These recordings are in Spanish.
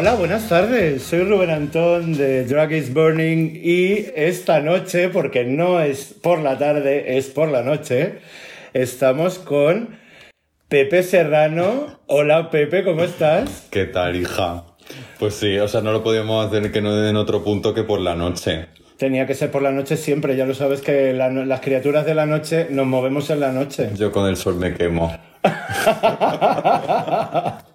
Hola, buenas tardes. Soy Rubén Antón de Drag is Burning y esta noche, porque no es por la tarde, es por la noche, estamos con Pepe Serrano. Hola Pepe, ¿cómo estás? ¿Qué tal, hija? Pues sí, o sea, no lo podíamos hacer que no en otro punto que por la noche. Tenía que ser por la noche siempre, ya lo sabes que la no- las criaturas de la noche nos movemos en la noche. Yo con el sol me quemo.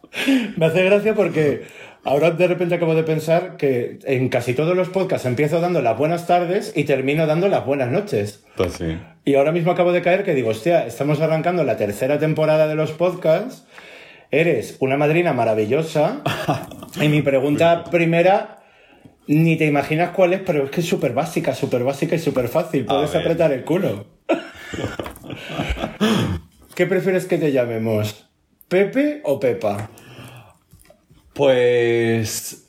Me hace gracia porque ahora de repente acabo de pensar que en casi todos los podcasts empiezo dando las buenas tardes y termino dando las buenas noches. Pues sí. Y ahora mismo acabo de caer que digo, hostia, estamos arrancando la tercera temporada de los podcasts. Eres una madrina maravillosa. y mi pregunta primera, ni te imaginas cuál es, pero es que es súper básica, súper básica y súper fácil. Puedes apretar el culo. ¿Qué prefieres que te llamemos? ¿Pepe o Pepa? Pues...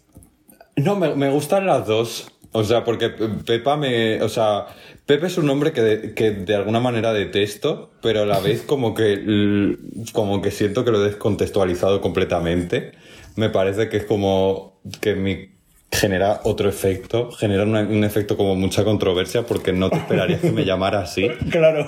No, me, me gustan las dos. O sea, porque Pepa me... O sea, Pepe es un nombre que de, que de alguna manera detesto, pero a la vez como que, como que siento que lo he descontextualizado completamente. Me parece que es como que mi genera otro efecto, genera una- un efecto como mucha controversia porque no te esperarías que me llamara así. Claro.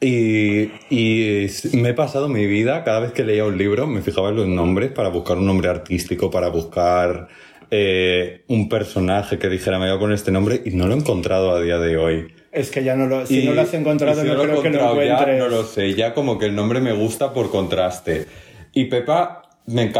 Y, y me he pasado mi vida, cada vez que leía un libro, me fijaba en los nombres para buscar un nombre artístico, para buscar eh, un personaje que dijera me voy poner este nombre y no lo he encontrado a día de hoy. Es que ya no lo, si Y- no lo has encontrado, si no, creo que lo encontrado ya, encuentres. no lo sé, ya como que el nombre me gusta por contraste. Y Pepa, me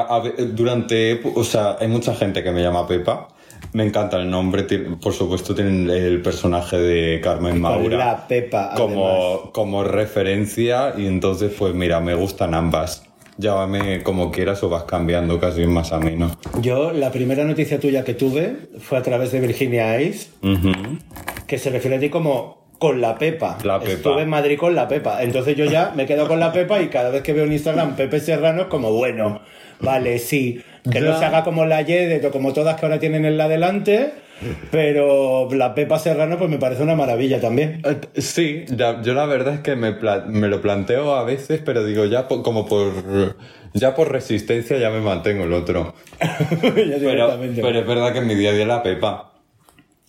durante, o sea, hay mucha gente que me llama Pepa. Me encanta el nombre, por supuesto tienen el personaje de Carmen Maura la Pepa, como, como referencia y entonces pues mira, me gustan ambas. Llámame como quieras o vas cambiando casi más ameno. Yo, la primera noticia tuya que tuve fue a través de Virginia Ice, que se refiere a ti como con la Pepa. La Pepa. Estuve en Madrid con la Pepa. Entonces yo ya me quedo con la Pepa y cada vez que veo en Instagram Pepe Serrano es como, bueno, vale, sí. Que no se haga como la Yedet o como todas que ahora tienen en la delante, pero la Pepa Serrano pues me parece una maravilla también. Eh, Sí, ya- yo la verdad es que me, me lo planteo a veces, pero digo ya po- como por ya por resistencia ya me mantengo el otro. Pero, pero es verdad que en mi día a día la Pepa.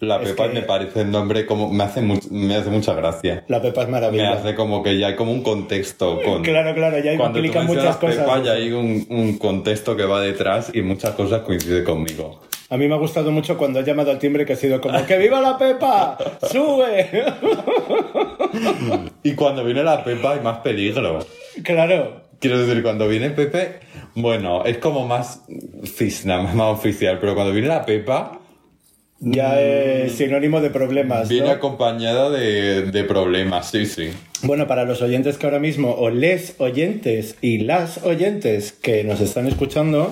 La Es Pepa que- me parece el nombre como. Me hace, mu- me hace mucha gracia. La Pepa es Me maravillosa. hace como que ya hay como un contexto con. Claro, claro, ya implica muchas cosas. Pepa, ya hay un, un contexto que va detrás y muchas cosas coinciden conmigo. A mí me ha gustado mucho cuando ha llamado al timbre que ha sido como ¡Que viva la Pepa! ¡Sube! Y cuando viene la Pepa hay más peligro. claro. Quiero decir, cuando viene Pepe, bueno, es como más fisna, más oficial, pero cuando viene la Pepa, Ya es sinónimo de problemas. viene ¿no? acompañada de, de problemas, sí, sí. Bueno, para los oyentes que ahora mismo, o les oyentes y las oyentes que nos están escuchando,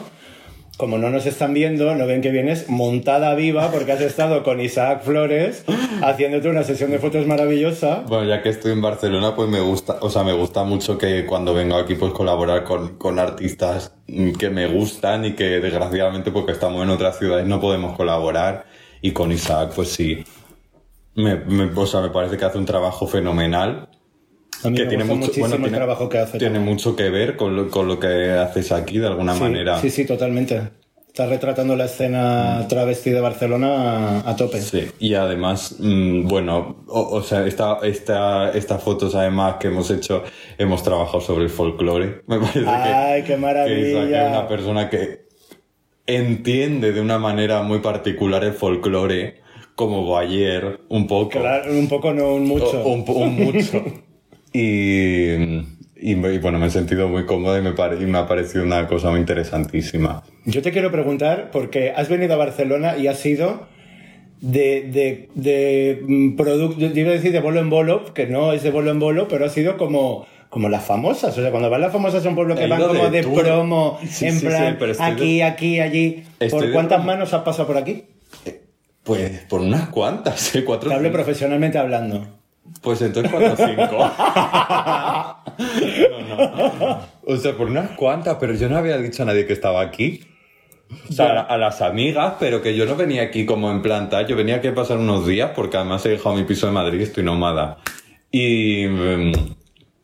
como no nos están viendo, no ven que vienes montada viva porque has estado con Isaac Flores haciéndote una sesión de fotos maravillosa. Bueno, ya que estoy en Barcelona, pues me gusta, o sea, me gusta mucho que cuando vengo aquí, pues colaborar con, con artistas mm, que me gustan y que desgraciadamente, porque estamos en otras ciudades, no podemos colaborar. Y con Isaac, pues sí. Me, me- o sea, me parece que hace un trabajo fenomenal. A mí que me tiene mucho, muchísimo bueno, el tiene, trabajo que hace. tiene mucho que ver con lo, con lo que haces aquí de alguna sí, manera. Sí, sí, totalmente. Estás retratando la escena travesti de Barcelona a, a tope. Sí, y además, mm, bueno, o, o sea, esta, esta, estas fotos además que hemos hecho, hemos trabajado sobre el folclore. Me parece ¡Ay, que, qué maravilla! que es una persona que entiende de una manera muy particular el folclore, como Boyer, un poco. Claro, un poco, no un mucho. O- Un, mucho. y, y, bueno, me he sentido muy cómodo y me, pare- y me ha parecido una cosa muy interesantísima. Yo te quiero preguntar, porque has venido a Barcelona y has sido de, de, de mm, producto, yo iba a decir de bolo en bolo, que no es de bolo en bolo, pero ha sido como, como las famosas. O sea, cuando van las famosas a un pueblo que van como de promo, Sí, en sí, plan, de- aquí, aquí, allí. Estoy ¿Por cuántas manos has pasado por aquí? Pues por unas cuantas, ¿eh? Cuatro Te hablo profesionalmente hablando. Pues entonces cuatro o cinco. no, no. O sea, por unas cuantas, pero yo no había dicho a nadie que estaba aquí. O sea, a las amigas, pero que yo no venía aquí como en planta. Yo venía aquí a pasar unos días porque además he dejado mi piso de Madrid y estoy nómada. Y, mm,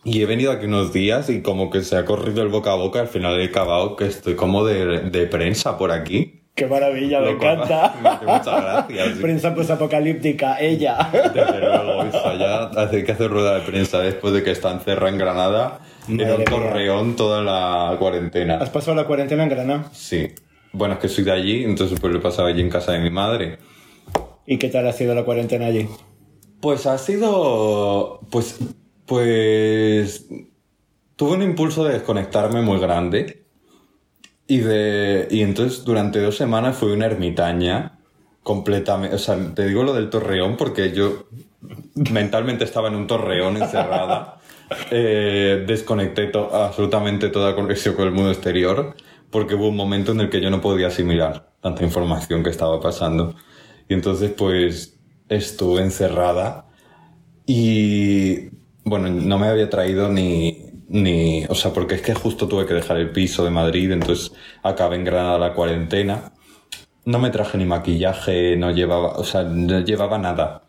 y he venido aquí unos días y como que se ha corrido el boca a boca. Al final he acabado que estoy como de, de prensa por aquí. ¡Qué maravilla! Me cual encanta. me hace mucha gracia, sí. Prensa posapocalíptica, ella. Desde luego, hija, ya hace que hacer rueda de prensa después de que está encerrada en Granada, en Madre un mía. torreón toda la cuarentena. ¿Has pasado la cuarentena en Granada? Sí. Bueno, es que soy de allí, entonces pues lo he pasado allí en casa de mi madre. ¿Y qué tal ha sido la cuarentena allí? Pues ha sido. Pues. Pues. Tuve un impulso de desconectarme muy grande. Y de. Y entonces durante dos semanas fui una ermitaña. Completamente. O sea, te digo lo del torreón porque yo mentalmente estaba en un torreón encerrada. Eh, desconecté to- absolutamente toda conexión con el mundo exterior. Porque hubo un momento en el que yo no podía asimilar tanta información que estaba pasando. Y entonces, pues, estuve encerrada y, bueno, no me había traído ni, ni, o sea, porque es que justo tuve que dejar el piso de Madrid, entonces acabé en Granada la cuarentena. No me traje ni maquillaje, no llevaba, o sea, no llevaba nada.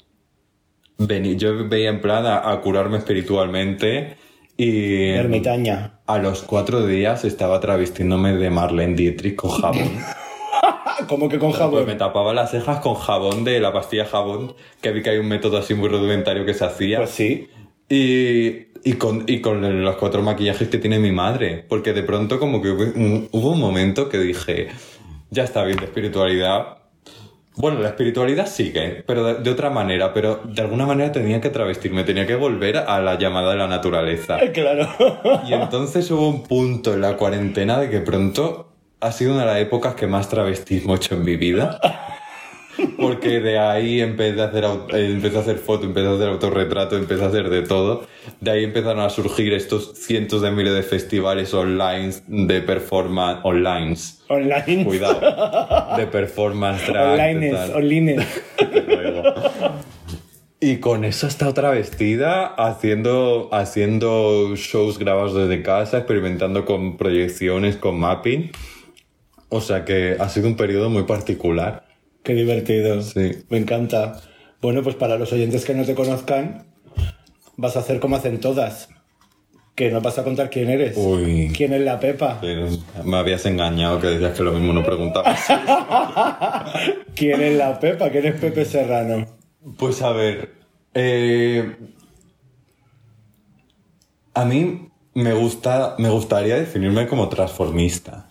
Vení, yo veía en plan a, a curarme espiritualmente y Ermitaña. a los cuatro días estaba travestiéndome de Marlene Dietrich con jabón. Como que con Pues jabón. me tapaba las cejas con jabón de la pastilla jabón, que vi que hay un método así muy rudimentario que se hacía. Pues sí. Y, y, con, y con los cuatro maquillajes que tiene mi madre. Porque de pronto como que hubo un, hubo un momento que dije, ya está bien de espiritualidad. Bueno, la espiritualidad sigue, pero de, de otra manera. Pero de alguna manera tenía que travestirme, tenía que volver a la llamada de la naturaleza. Claro. Y entonces hubo un punto en la cuarentena de que pronto ha sido una de las épocas que más travestismo he hecho en mi vida. Porque de ahí empecé a hacer, eh, empecé a hacer foto, empecé a hacer autorretrato, empecé a hacer de todo. De ahí empezaron a surgir estos cientos de miles de festivales online de performance, online. Online. Cuidado. De performance drag. Online. Online. Y con eso está otra vestida, haciendo, haciendo shows grabados desde casa, experimentando con proyecciones, con mapping. O sea que ha sido un periodo muy particular. Qué divertido. Sí. Me encanta. Bueno, pues para los oyentes que no te conozcan, vas a hacer como hacen todas. Que no vas a contar quién eres. Uy. ¿Quién es la Pepa? Pero me habías engañado que decías que lo mismo no preguntabas. ¿Quién es la Pepa? ¿Quién es Pepe Serrano? Pues a ver, eh, a mí me gusta, me gustaría definirme como transformista.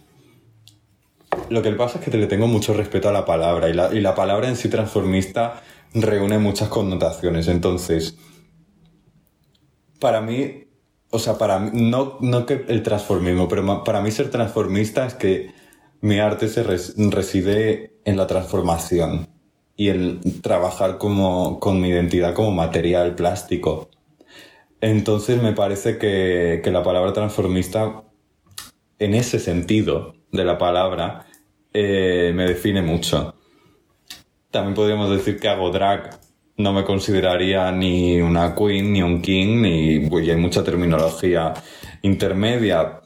Lo que pasa es que le tengo mucho respeto a la palabra y la, y la palabra en sí transformista reúne muchas connotaciones. Entonces, para mí, o sea, para mí, no, no que el transformismo, pero para mí ser transformista es que mi arte se res- reside en la transformación y el trabajar como, con mi identidad como material plástico. Entonces me parece que, que la palabra transformista, en ese sentido de la palabra, eh, me define mucho. También podríamos decir que hago drag. No me consideraría ni una queen, ni un king, ni pues, y hay mucha terminología intermedia.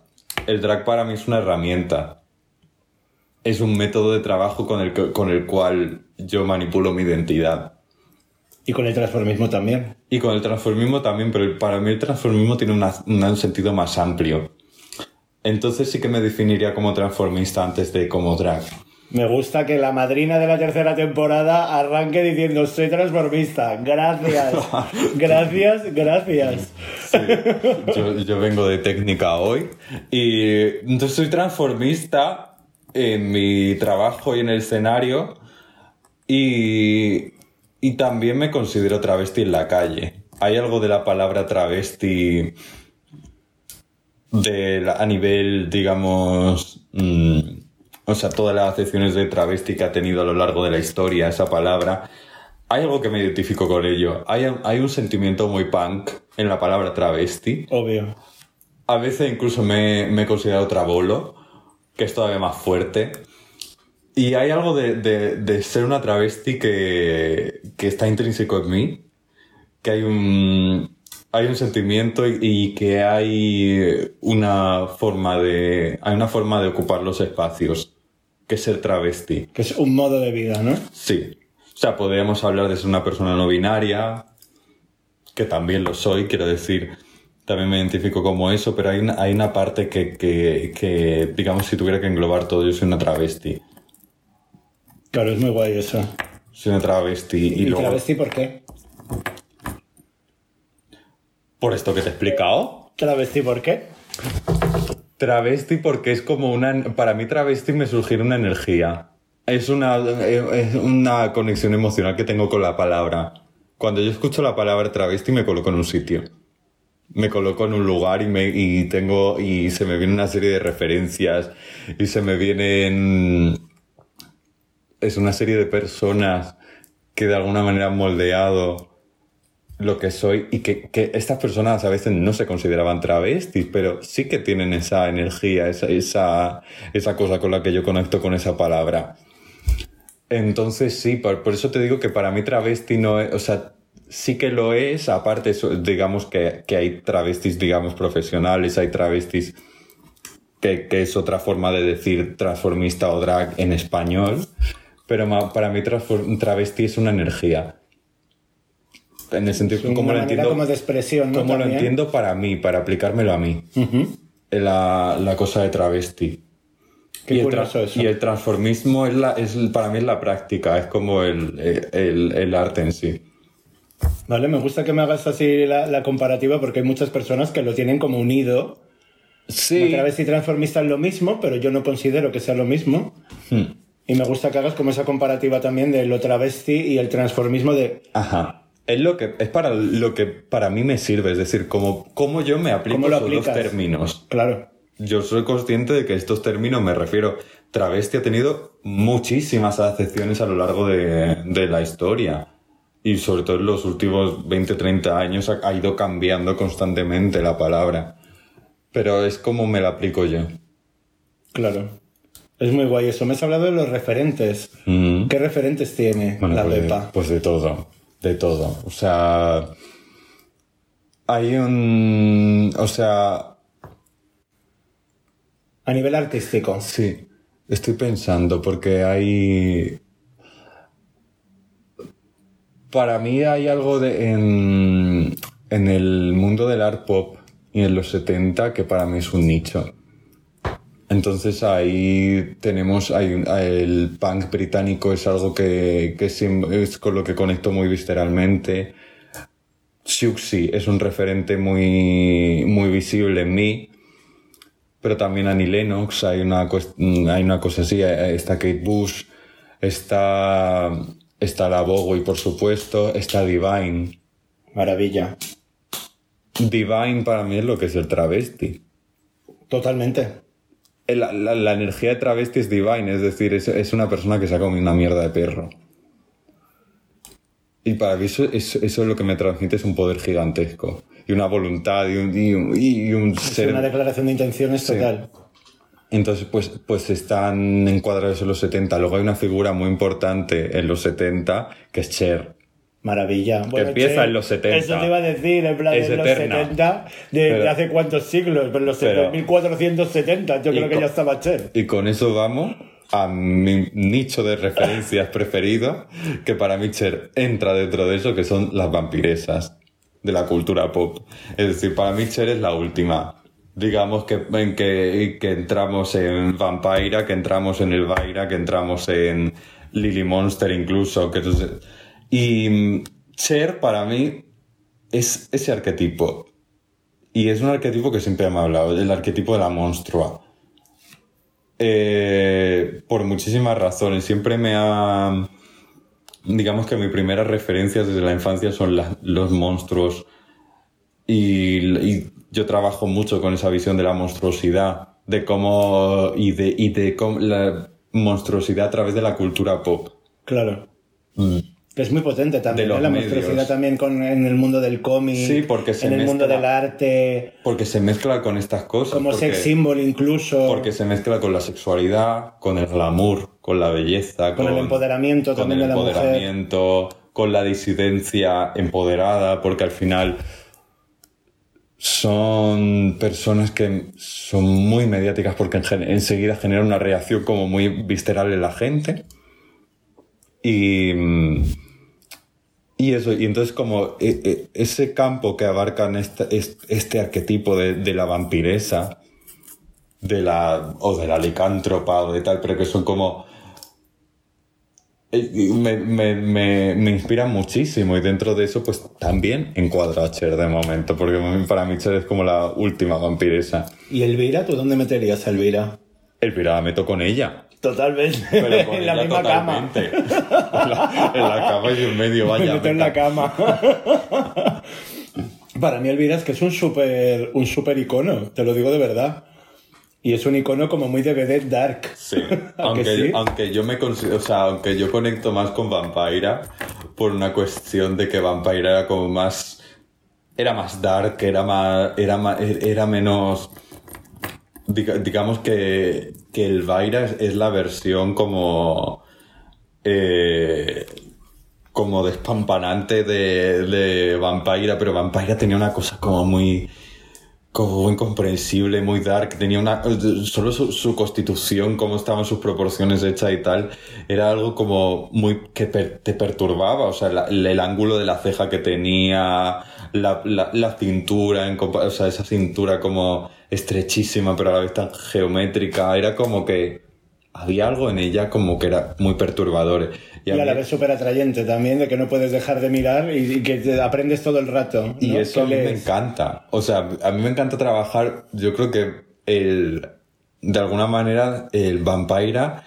El drag para mí es una herramienta. Es un método de trabajo con el, que- con el cual yo manipulo mi identidad. Y con el transformismo también. Y con el transformismo también, pero para mí el transformismo tiene una- un sentido más amplio. Entonces sí que me definiría como transformista antes de como drag. Me gusta que la madrina de la tercera temporada arranque diciendo soy transformista. Gracias. Gracias, gracias. Yo, yo vengo de técnica hoy y entonces soy transformista en mi trabajo y en el escenario y, y también me considero travesti en la calle. Hay algo de la palabra travesti de la- a nivel, digamos, mm, o sea, todas las acepciones de travesti que ha tenido a lo largo de la historia esa palabra. Hay algo que me identifico con ello. Hay, hay un sentimiento muy punk en la palabra travesti. Obvio. A veces incluso me, me he considerado trabolo, que es todavía más fuerte. Y hay algo de, de- de ser una travesti que, que está intrínseco en mí, que hay un, hay un sentimiento y, y que hay una forma de, hay una forma de ocupar los espacios, que es ser travesti. Que es un modo de vida, ¿no? Sí. O sea, podríamos hablar de ser una persona no binaria, que también lo soy, quiero decir, también me identifico como eso, pero hay una, hay una parte que, que, que, digamos, si tuviera que englobar todo, yo soy una travesti. Claro, es muy guay eso. Soy una travesti y, ¿Y, luego... travesti por qué? ¿Por esto que te he explicado? ¿Travesti por qué? Travesti porque es como una... Para mí travesti me surgió una energía. Es una, es una conexión emocional que tengo con la palabra. Cuando yo escucho la palabra travesti me coloco en un sitio. Me coloco en un lugar y, me, y tengo... Y se me viene una serie de referencias y se me vienen... Es una serie de personas que de alguna manera han moldeado lo que soy y que, que estas personas a veces no se consideraban travestis, pero sí que tienen esa energía, esa, esa, esa cosa con la que yo conecto con esa palabra. Entonces sí, por, por eso te digo que para mí travesti no es, o sea, sí que lo es, aparte digamos que, que hay travestis, digamos, profesionales, hay travestis que, que es otra forma de decir transformista o drag en español, pero para mí travesti es una energía. En el sentido una como lo entiendo, como de expresión, ¿no? como lo entiendo para mí, para aplicármelo a mí. la, la cosa de travesti. Qué y, el curioso eso. y el transformismo es la, es, para mí es la práctica, es como el, el, el arte en sí. Vale, me gusta que me hagas así la, la comparativa porque hay muchas personas que lo tienen como unido. Sí. Travesti transformista es lo mismo, pero yo no considero que sea lo mismo. Hmm. Y me gusta que hagas como esa comparativa también de lo travesti y el transformismo de Ajá. Es lo que es para lo que para mí me sirve, es decir, como, como yo me aplico ¿Cómo lo esos dos aplicas? términos. Claro. Yo soy consciente de que estos términos, me refiero, travesti ha tenido muchísimas acepciones a lo largo de, de la historia. Y sobre todo en los últimos 20, 30 años ha, ha ido cambiando constantemente la palabra. Pero es como me la aplico yo. Claro. Es muy guay eso. Me has hablado de los referentes. Mm. ¿Qué referentes tiene Bueno, la pues, de, pues de todo, de todo. O sea, hay un... O sea, A nivel artístico. sí, estoy pensando porque hay... Para mí hay algo de, en, en el mundo del art pop y en los 70, que para mí es un nicho. Entonces ahí tenemos, el punk británico es algo que, es con lo que conecto muy visceralmente. Siouxsie es un referente muy, muy visible en mí, pero también Annie Lennox, hay una, hay una cosa así, está Kate Bush, está, está la Bowie, por supuesto, está Divine. Maravilla. Divine para mí es lo que es el travesti. Totalmente. La, la- la energía de travesti es divine, es decir, es, es una persona que se ha comido una mierda de perro. Y para mí eso, eso, eso es lo que me transmite es un poder gigantesco. Y una voluntad y un, y un, y un Es ser... una declaración de intenciones Sí. total. Entonces, pues, pues están encuadrados en los 70. Luego hay una figura muy importante en los 70 que es Cher. Maravilla. empieza che, en los 70. Eso te iba a decir, en plan, Es en los eterna. 70, de, hace cuántos siglos, pero en los Pero- 1470, yo creo que ya estaba Cher. Y con eso vamos a mi nicho de referencias preferido, que para mí Cher entra dentro de eso, que son las vampiresas de la cultura pop. Es decir, para mí Cher es la última. Digamos que, en que, que entramos en Vampira, que entramos en Elvira, que entramos en Lily Monster incluso. Que entonces- y mm, Cher para mí es ese arquetipo. Y es un arquetipo que siempre me ha hablado, el arquetipo de la monstrua. Eh, por muchísimas razones. Siempre me ha. Digamos que mis primeras referencias desde la infancia son la- los monstruos. Y, y yo trabajo mucho con esa visión de la monstruosidad. De cómo. Y de, y de cómo la monstruosidad a través de la cultura pop. Claro. Mm. Que es muy potente también, De ¿eh? la monstruosidad también con, en el mundo del cómic, Sí, porque se en el mundo del arte, Porque se mezcla con estas cosas. como porque- sex symbol incluso, Porque se mezcla con la sexualidad, con el glamour, con la belleza, con el empoderamiento con también el de la mujer. empoderamiento, con la disidencia empoderada, porque al final son personas que son muy mediáticas porque enseguida generan una reacción como muy visceral en la gente. Y, mm, y eso, y entonces como eh, eh, ese campo que abarcan este, arquetipo de, de la vampiresa, de la, o de la licántropa o de tal, pero que son como... eh, Me, me, me, me inspiran muchísimo y dentro de eso pues también encuadra a Cher de momento, porque para mí Cher es como la última vampiresa. ¿Y Elvira? ¿Tú dónde meterías a Elvira? El pirata meto con ella. Totalmente, Pero con en la misma cama. En la, en la cama y en medio, Me vaya. meto en me la cama. Para mí Elvira es que es un súper un super icono, te lo digo de verdad. Y es un icono como muy de vedette dark. Sí, ¿A que aunque, sí? aunque yo me considero, o sea, aunque yo conecto más con Vampira por una cuestión de que Vampira era como más, era más dark, era más, era más, era menos, diga- digamos que, que Elvira es, es la versión como, eh, como despampanante de, de Vampira, pero Vampira tenía una cosa como muy, como incomprensible, muy dark, tenía una... Solo su, su constitución, cómo estaban sus proporciones hechas y tal, era algo como muy... que te perturbaba, o sea, el, ángulo de la ceja que tenía, la, la, la cintura, en o sea, esa cintura como estrechísima, pero a la vez tan geométrica, era como que había algo en ella como que era muy perturbador. Y a la vez súper atrayente también, de que no puedes dejar de mirar y, que te aprendes todo el rato. Y eso a mí me encanta. O sea, a mí me encanta trabajar. Yo creo que el. De alguna manera, el Vampira.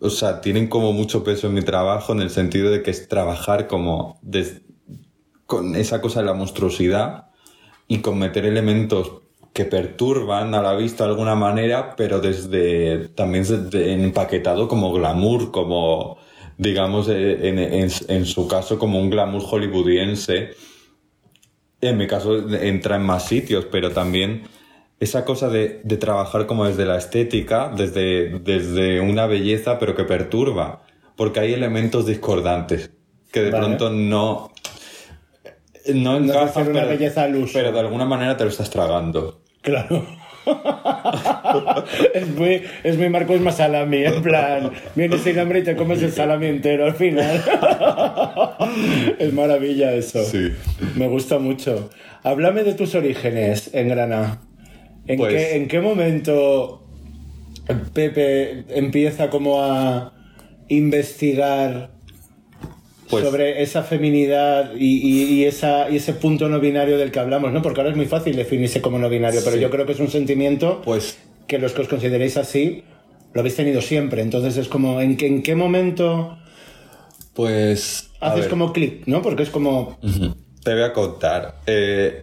O sea, tienen como mucho peso en mi trabajo en el sentido de que es trabajar como. des- con esa cosa de la monstruosidad y con meter elementos que perturban a la vista de alguna manera, pero desde también desde empaquetado como glamour, como digamos eh, en, en- en su caso como un glamour hollywoodiense. En mi caso entra en más sitios, pero también esa cosa de, de trabajar como desde la estética, desde, desde una belleza, pero que perturba, porque hay elementos discordantes que de Vale. pronto no no No encajan, hacer una pero, belleza al uso. pero de alguna manera te lo estás tragando. Claro. es, muy, es muy Marcos Masalami, en plan, vienes sin hambre y te comes el salami entero al final. es maravilla eso. Sí. Me gusta mucho. Háblame de tus orígenes en Granada. ¿En, Pues- qué, ¿En qué momento Pepe empieza como a investigar Pues- sobre esa feminidad y, y- y esa, y ese punto no binario del que hablamos, ¿no? Porque ahora es muy fácil definirse como no binario, pero Sí. yo creo que es un sentimiento Pues que los que os consideréis así lo habéis tenido siempre. Entonces es como, ¿en qué, en qué momento Pues. haces ver, como clic, ¿no? Porque es como... Te voy a contar. Eh,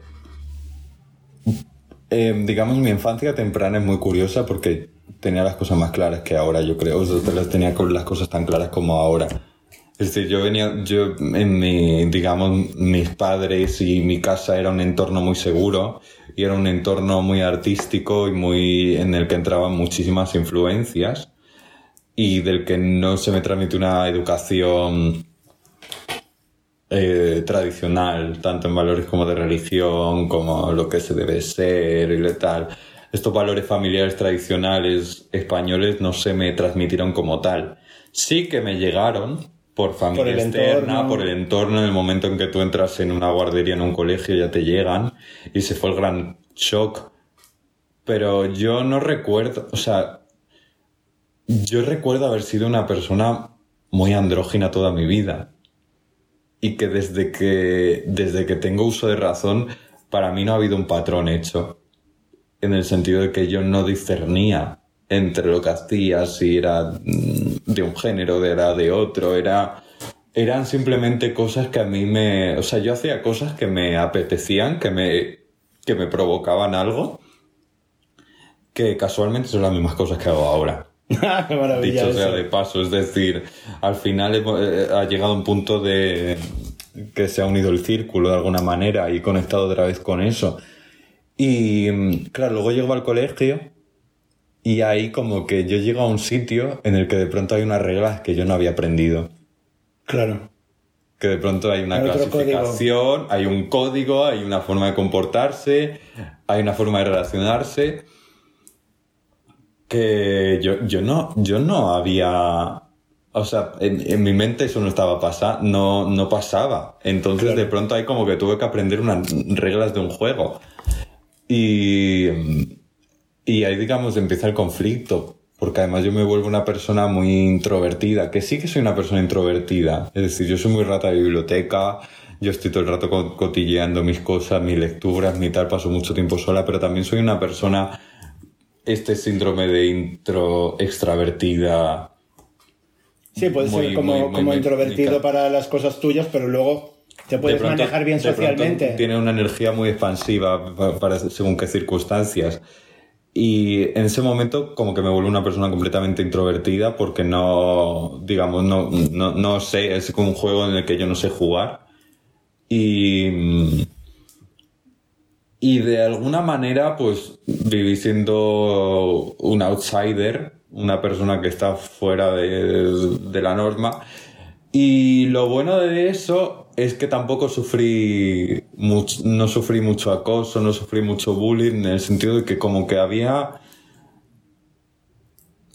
eh, digamos, mi infancia temprana es muy curiosa porque tenía las cosas más claras que ahora, yo creo. O sea, las tenía con las cosas tan claras como ahora. Es decir, yo venía, yo en mi, digamos, mis padres y mi casa era un entorno muy seguro y era un entorno muy artístico y muy, en el que entraban muchísimas influencias y del que no se me transmite una educación eh, tradicional, tanto en valores como de religión, como lo que se debe ser y tal. Estos valores familiares tradicionales españoles no se me transmitieron como tal. Sí que me llegaron por familia Por el externa, entorno. por el entorno, en el momento en que tú entras en una guardería, en un colegio, ya te llegan, y se fue el gran shock. Pero yo no recuerdo, o sea, yo recuerdo haber sido una persona muy andrógina toda mi vida. Y que desde que, desde que tengo uso de razón, para mí no ha habido un patrón hecho. En el sentido de que yo no discernía entre lo que hacía, si era mm, de un género, de era de otro, era, eran simplemente cosas que a mí me, o sea, yo hacía cosas que me apetecían, que me, que me provocaban algo, que casualmente son las mismas cosas que hago ahora. ¡Qué maravilla Dicho sea de paso, es decir, al final hemos- eh, ha llegado un punto de que se ha unido el círculo de alguna manera y he conectado otra vez con eso. Y mm, claro, luego llego al colegio y ahí como que yo llego a un sitio en el que de pronto hay unas reglas que yo no había aprendido. Claro. Que de pronto hay una Hay clasificación, hay un código, hay una forma de comportarse, hay una forma de relacionarse. Que yo, yo no, yo no había. O sea, en, en mi mente eso no estaba pasando, no, no pasaba. Entonces Claro. de pronto ahí como que tuve que aprender unas reglas de un juego. Y, y ahí digamos empieza el conflicto. Porque además yo me vuelvo una persona muy introvertida, que sí que soy una persona introvertida. Es decir, yo soy muy rata de biblioteca, yo estoy todo el rato co- cotilleando mis cosas, mis lecturas, mi tal, paso mucho tiempo sola, pero también soy una persona, este síndrome de intro extravertida. Sí, puedes Muy, ser como, muy, muy como introvertido mecánica. para las cosas tuyas, pero luego te De puedes pronto- manejar bien socialmente. Tiene una energía muy expansiva pa- para según qué circunstancias. Y en ese momento como que me vuelvo una persona completamente introvertida porque no, digamos, no, no, no sé, es como un juego en el que yo no sé jugar. Y, y de alguna manera pues viví siendo un outsider, una persona que está fuera de, de la norma. Y lo bueno de eso es que tampoco sufrí mucho, no sufrí mucho acoso, no sufrí mucho bullying, en el sentido de que como que había,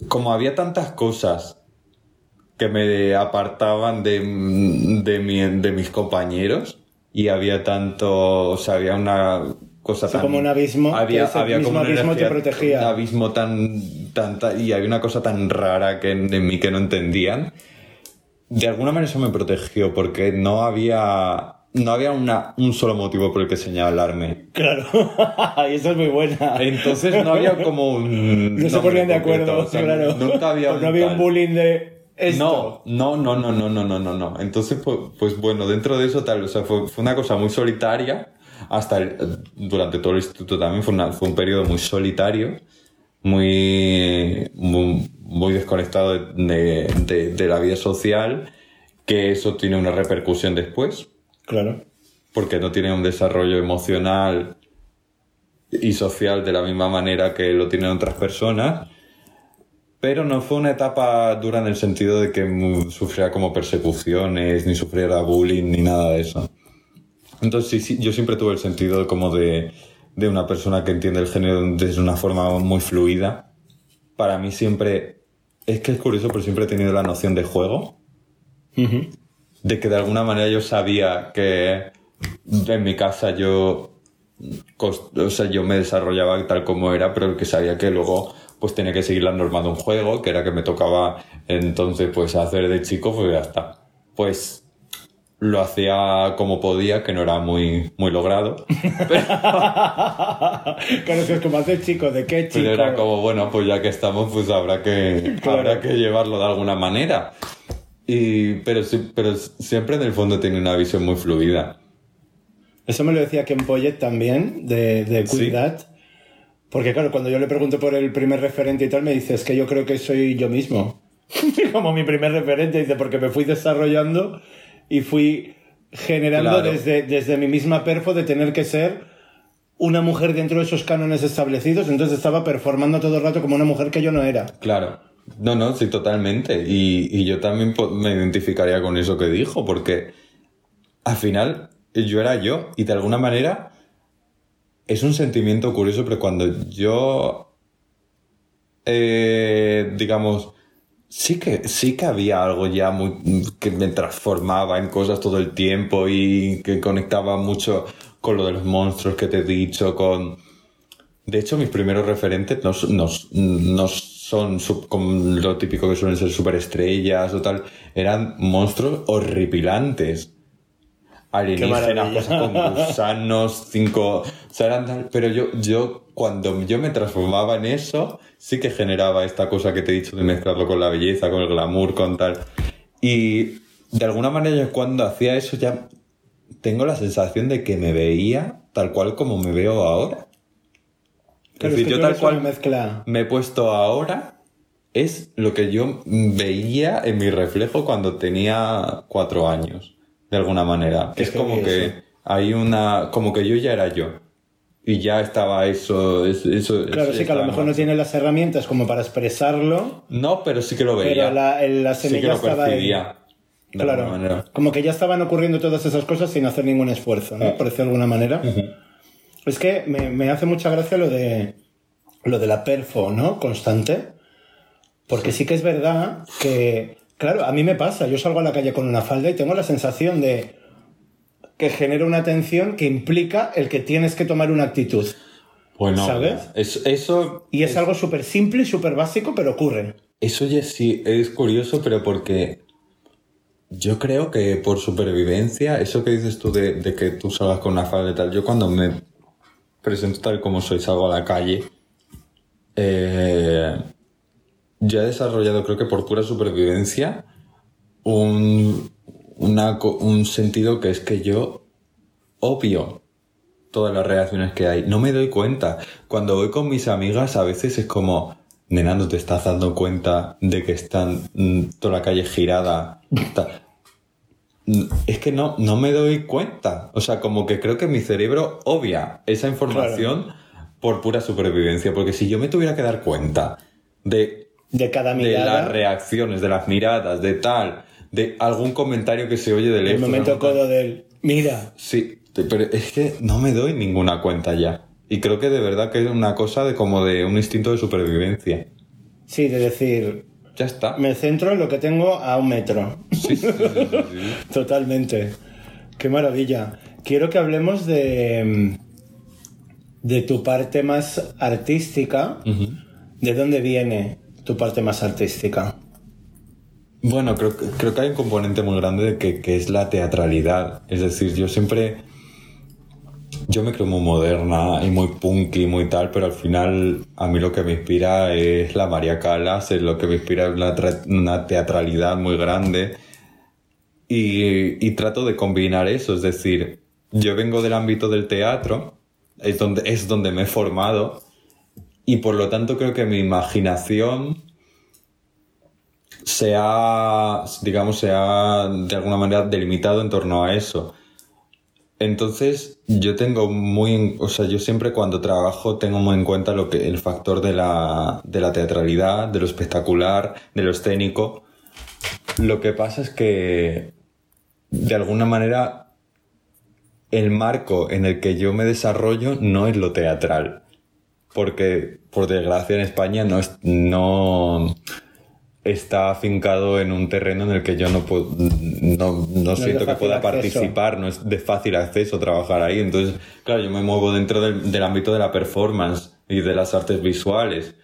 como había tantas cosas que me apartaban de, de, mi- de mis compañeros y había tanto, o sea, había una cosa tan... como un abismo, Había, había mismo como una abismo te protegía. Un abismo tan, tan, tan- y había una cosa tan rara que en mí que no entendían de alguna manera eso me protegió porque no había no había una, un solo motivo por el que señalarme. Claro, y eso es muy buena. Entonces no había como un... No se ponían de acuerdo, claro. Nunca había... Pues no había un bullying de... Esto. No, no, no, no, no, no, no, no. Entonces, pues, pues, bueno, dentro de eso tal, o sea, fue, fue una cosa muy solitaria. Hasta durante todo el instituto también fue, una, fue un periodo muy solitario, muy muy desconectado de, de- de la vida social, que eso tiene una repercusión después, Claro. porque no tiene un desarrollo emocional y social de la misma manera que lo tienen otras personas. Pero no fue una etapa dura en el sentido de que sufriera como persecuciones, ni sufriera bullying, ni nada de eso. Entonces sí, sí, yo siempre tuve el sentido como de, de una persona que entiende el género de una forma muy fluida. Para mí siempre, es que es curioso, pero siempre he tenido la noción de juego. De que de alguna manera yo sabía que en mi casa yo, o sea, yo me desarrollaba tal como era, pero que sabía que luego pues tenía que seguir la norma de un juego, que era que me tocaba entonces pues hacer de chico, pues ya está. Pues lo hacía como podía, que no era muy, muy logrado. claro, que es como hace chico, ¿de qué chico? Pero era como, bueno, pues ya que estamos, pues habrá que, habrá que llevarlo de alguna manera. Y, pero, pero siempre en el fondo tiene una visión muy fluida. Eso me lo decía Ken Poyet también, de, de Porque claro, cuando yo le pregunto por el primer referente y tal, me dice, es que yo creo que soy yo mismo. como mi primer referente, dice, porque me fui desarrollando y fui generando desde, desde mi misma perfo de tener que ser una mujer dentro de esos cánones establecidos, entonces estaba performando todo el rato como una mujer que yo no era. Claro. No, no, sí, totalmente. Y, y yo también me identificaría con eso que dijo, porque al final yo era yo y de alguna manera es un sentimiento curioso, pero cuando yo, eh, digamos, sí que, sí que había algo ya muy, que me transformaba en cosas todo el tiempo y que conectaba mucho con lo de los monstruos que te he dicho, con... De hecho, mis primeros referentes no, no, no son como lo típico que suelen ser superestrellas o tal, eran monstruos horripilantes alienígenas, cosas con gusanos, cinco... pero yo, yo, cuando yo me transformaba en eso, sí que generaba esta cosa que te he dicho de mezclarlo con la belleza, con el glamour, con tal. Y de alguna manera cuando hacía eso ya tengo la sensación de que me veía tal cual como me veo ahora. es decir, yo tal cual mezcla... me he puesto ahora es lo que yo veía en mi reflejo cuando tenía cuatro años de alguna manera. Es, como que hay una, como que yo ya era yo. Y ya estaba eso, eso. Claro, sí que a lo mejor no tiene las herramientas como para expresarlo. No, pero sí que lo veía. Pero la, la semilla sí estaba Claro. Como que ya estaban ocurriendo todas esas cosas sin hacer ningún esfuerzo, ¿no? Ah. Por decirlo de alguna manera. Es que me, me, hace mucha gracia lo de lo de la perfo, ¿no? Constante. Porque sí que es verdad que Claro, a mí me pasa. Yo salgo a la calle con una falda y tengo la sensación de que genera una tensión que implica el que tienes que tomar una actitud. Bueno, ¿sabes? eso. Y es, algo súper simple y súper básico, pero ocurre. Eso ya sí es curioso, pero porque yo creo que por supervivencia, eso que dices tú de, de, que tú salgas con una falda y tal, yo cuando me presento tal como soy, salgo a la calle, eh, yo he desarrollado, creo que por pura supervivencia, un, un sentido que es que yo obvio todas las reacciones que hay. No me doy cuenta. Cuando voy con mis amigas, a veces es como, nenando, te estás dando cuenta de que están mm, toda la calle girada. Es que no, no me doy cuenta. O sea, como que creo que mi cerebro obvia esa información por pura supervivencia. Porque si yo me tuviera que dar cuenta de de cada mirada. De las reacciones, de las miradas, de tal, de algún comentario que se oye de lejos. El momento codo del mira. Sí, pero es que no me doy ninguna cuenta ya. Y creo que de verdad que es una cosa de como de un instinto de supervivencia. Sí, de decir. Ya está. Me centro en lo que tengo a un metro. Sí, sí, sí, Totalmente. Qué maravilla. Quiero que hablemos de. de tu parte más artística. ¿De dónde viene tu parte más artística? Bueno, creo, creo que hay un componente muy grande de que, que, es la teatralidad. Es decir, yo siempre. Yo me creo muy moderna y muy punky, muy tal, pero al final a mí lo que me inspira es la María Calas, es lo que me inspira es una, teatralidad muy grande. Y, y trato de combinar eso, es decir, yo vengo del ámbito del teatro, es donde, es donde me he formado, y por lo tanto creo que mi imaginación se ha, digamos, se ha de alguna manera delimitado en torno a eso. Entonces, yo tengo muy, o sea, yo siempre cuando trabajo tengo muy en cuenta lo que, el factor de la, de la teatralidad, de lo espectacular, de lo escénico. Lo que pasa es que, de alguna manera, el marco en el que yo me desarrollo no es lo teatral. Porque, por desgracia, en España no, es, no está afincado en un terreno en el que yo no puedo, no, no siento que pueda acceso. participar, no es de fácil acceso trabajar ahí. Entonces, claro, yo me muevo dentro del, del ámbito de la performance y de las artes visuales.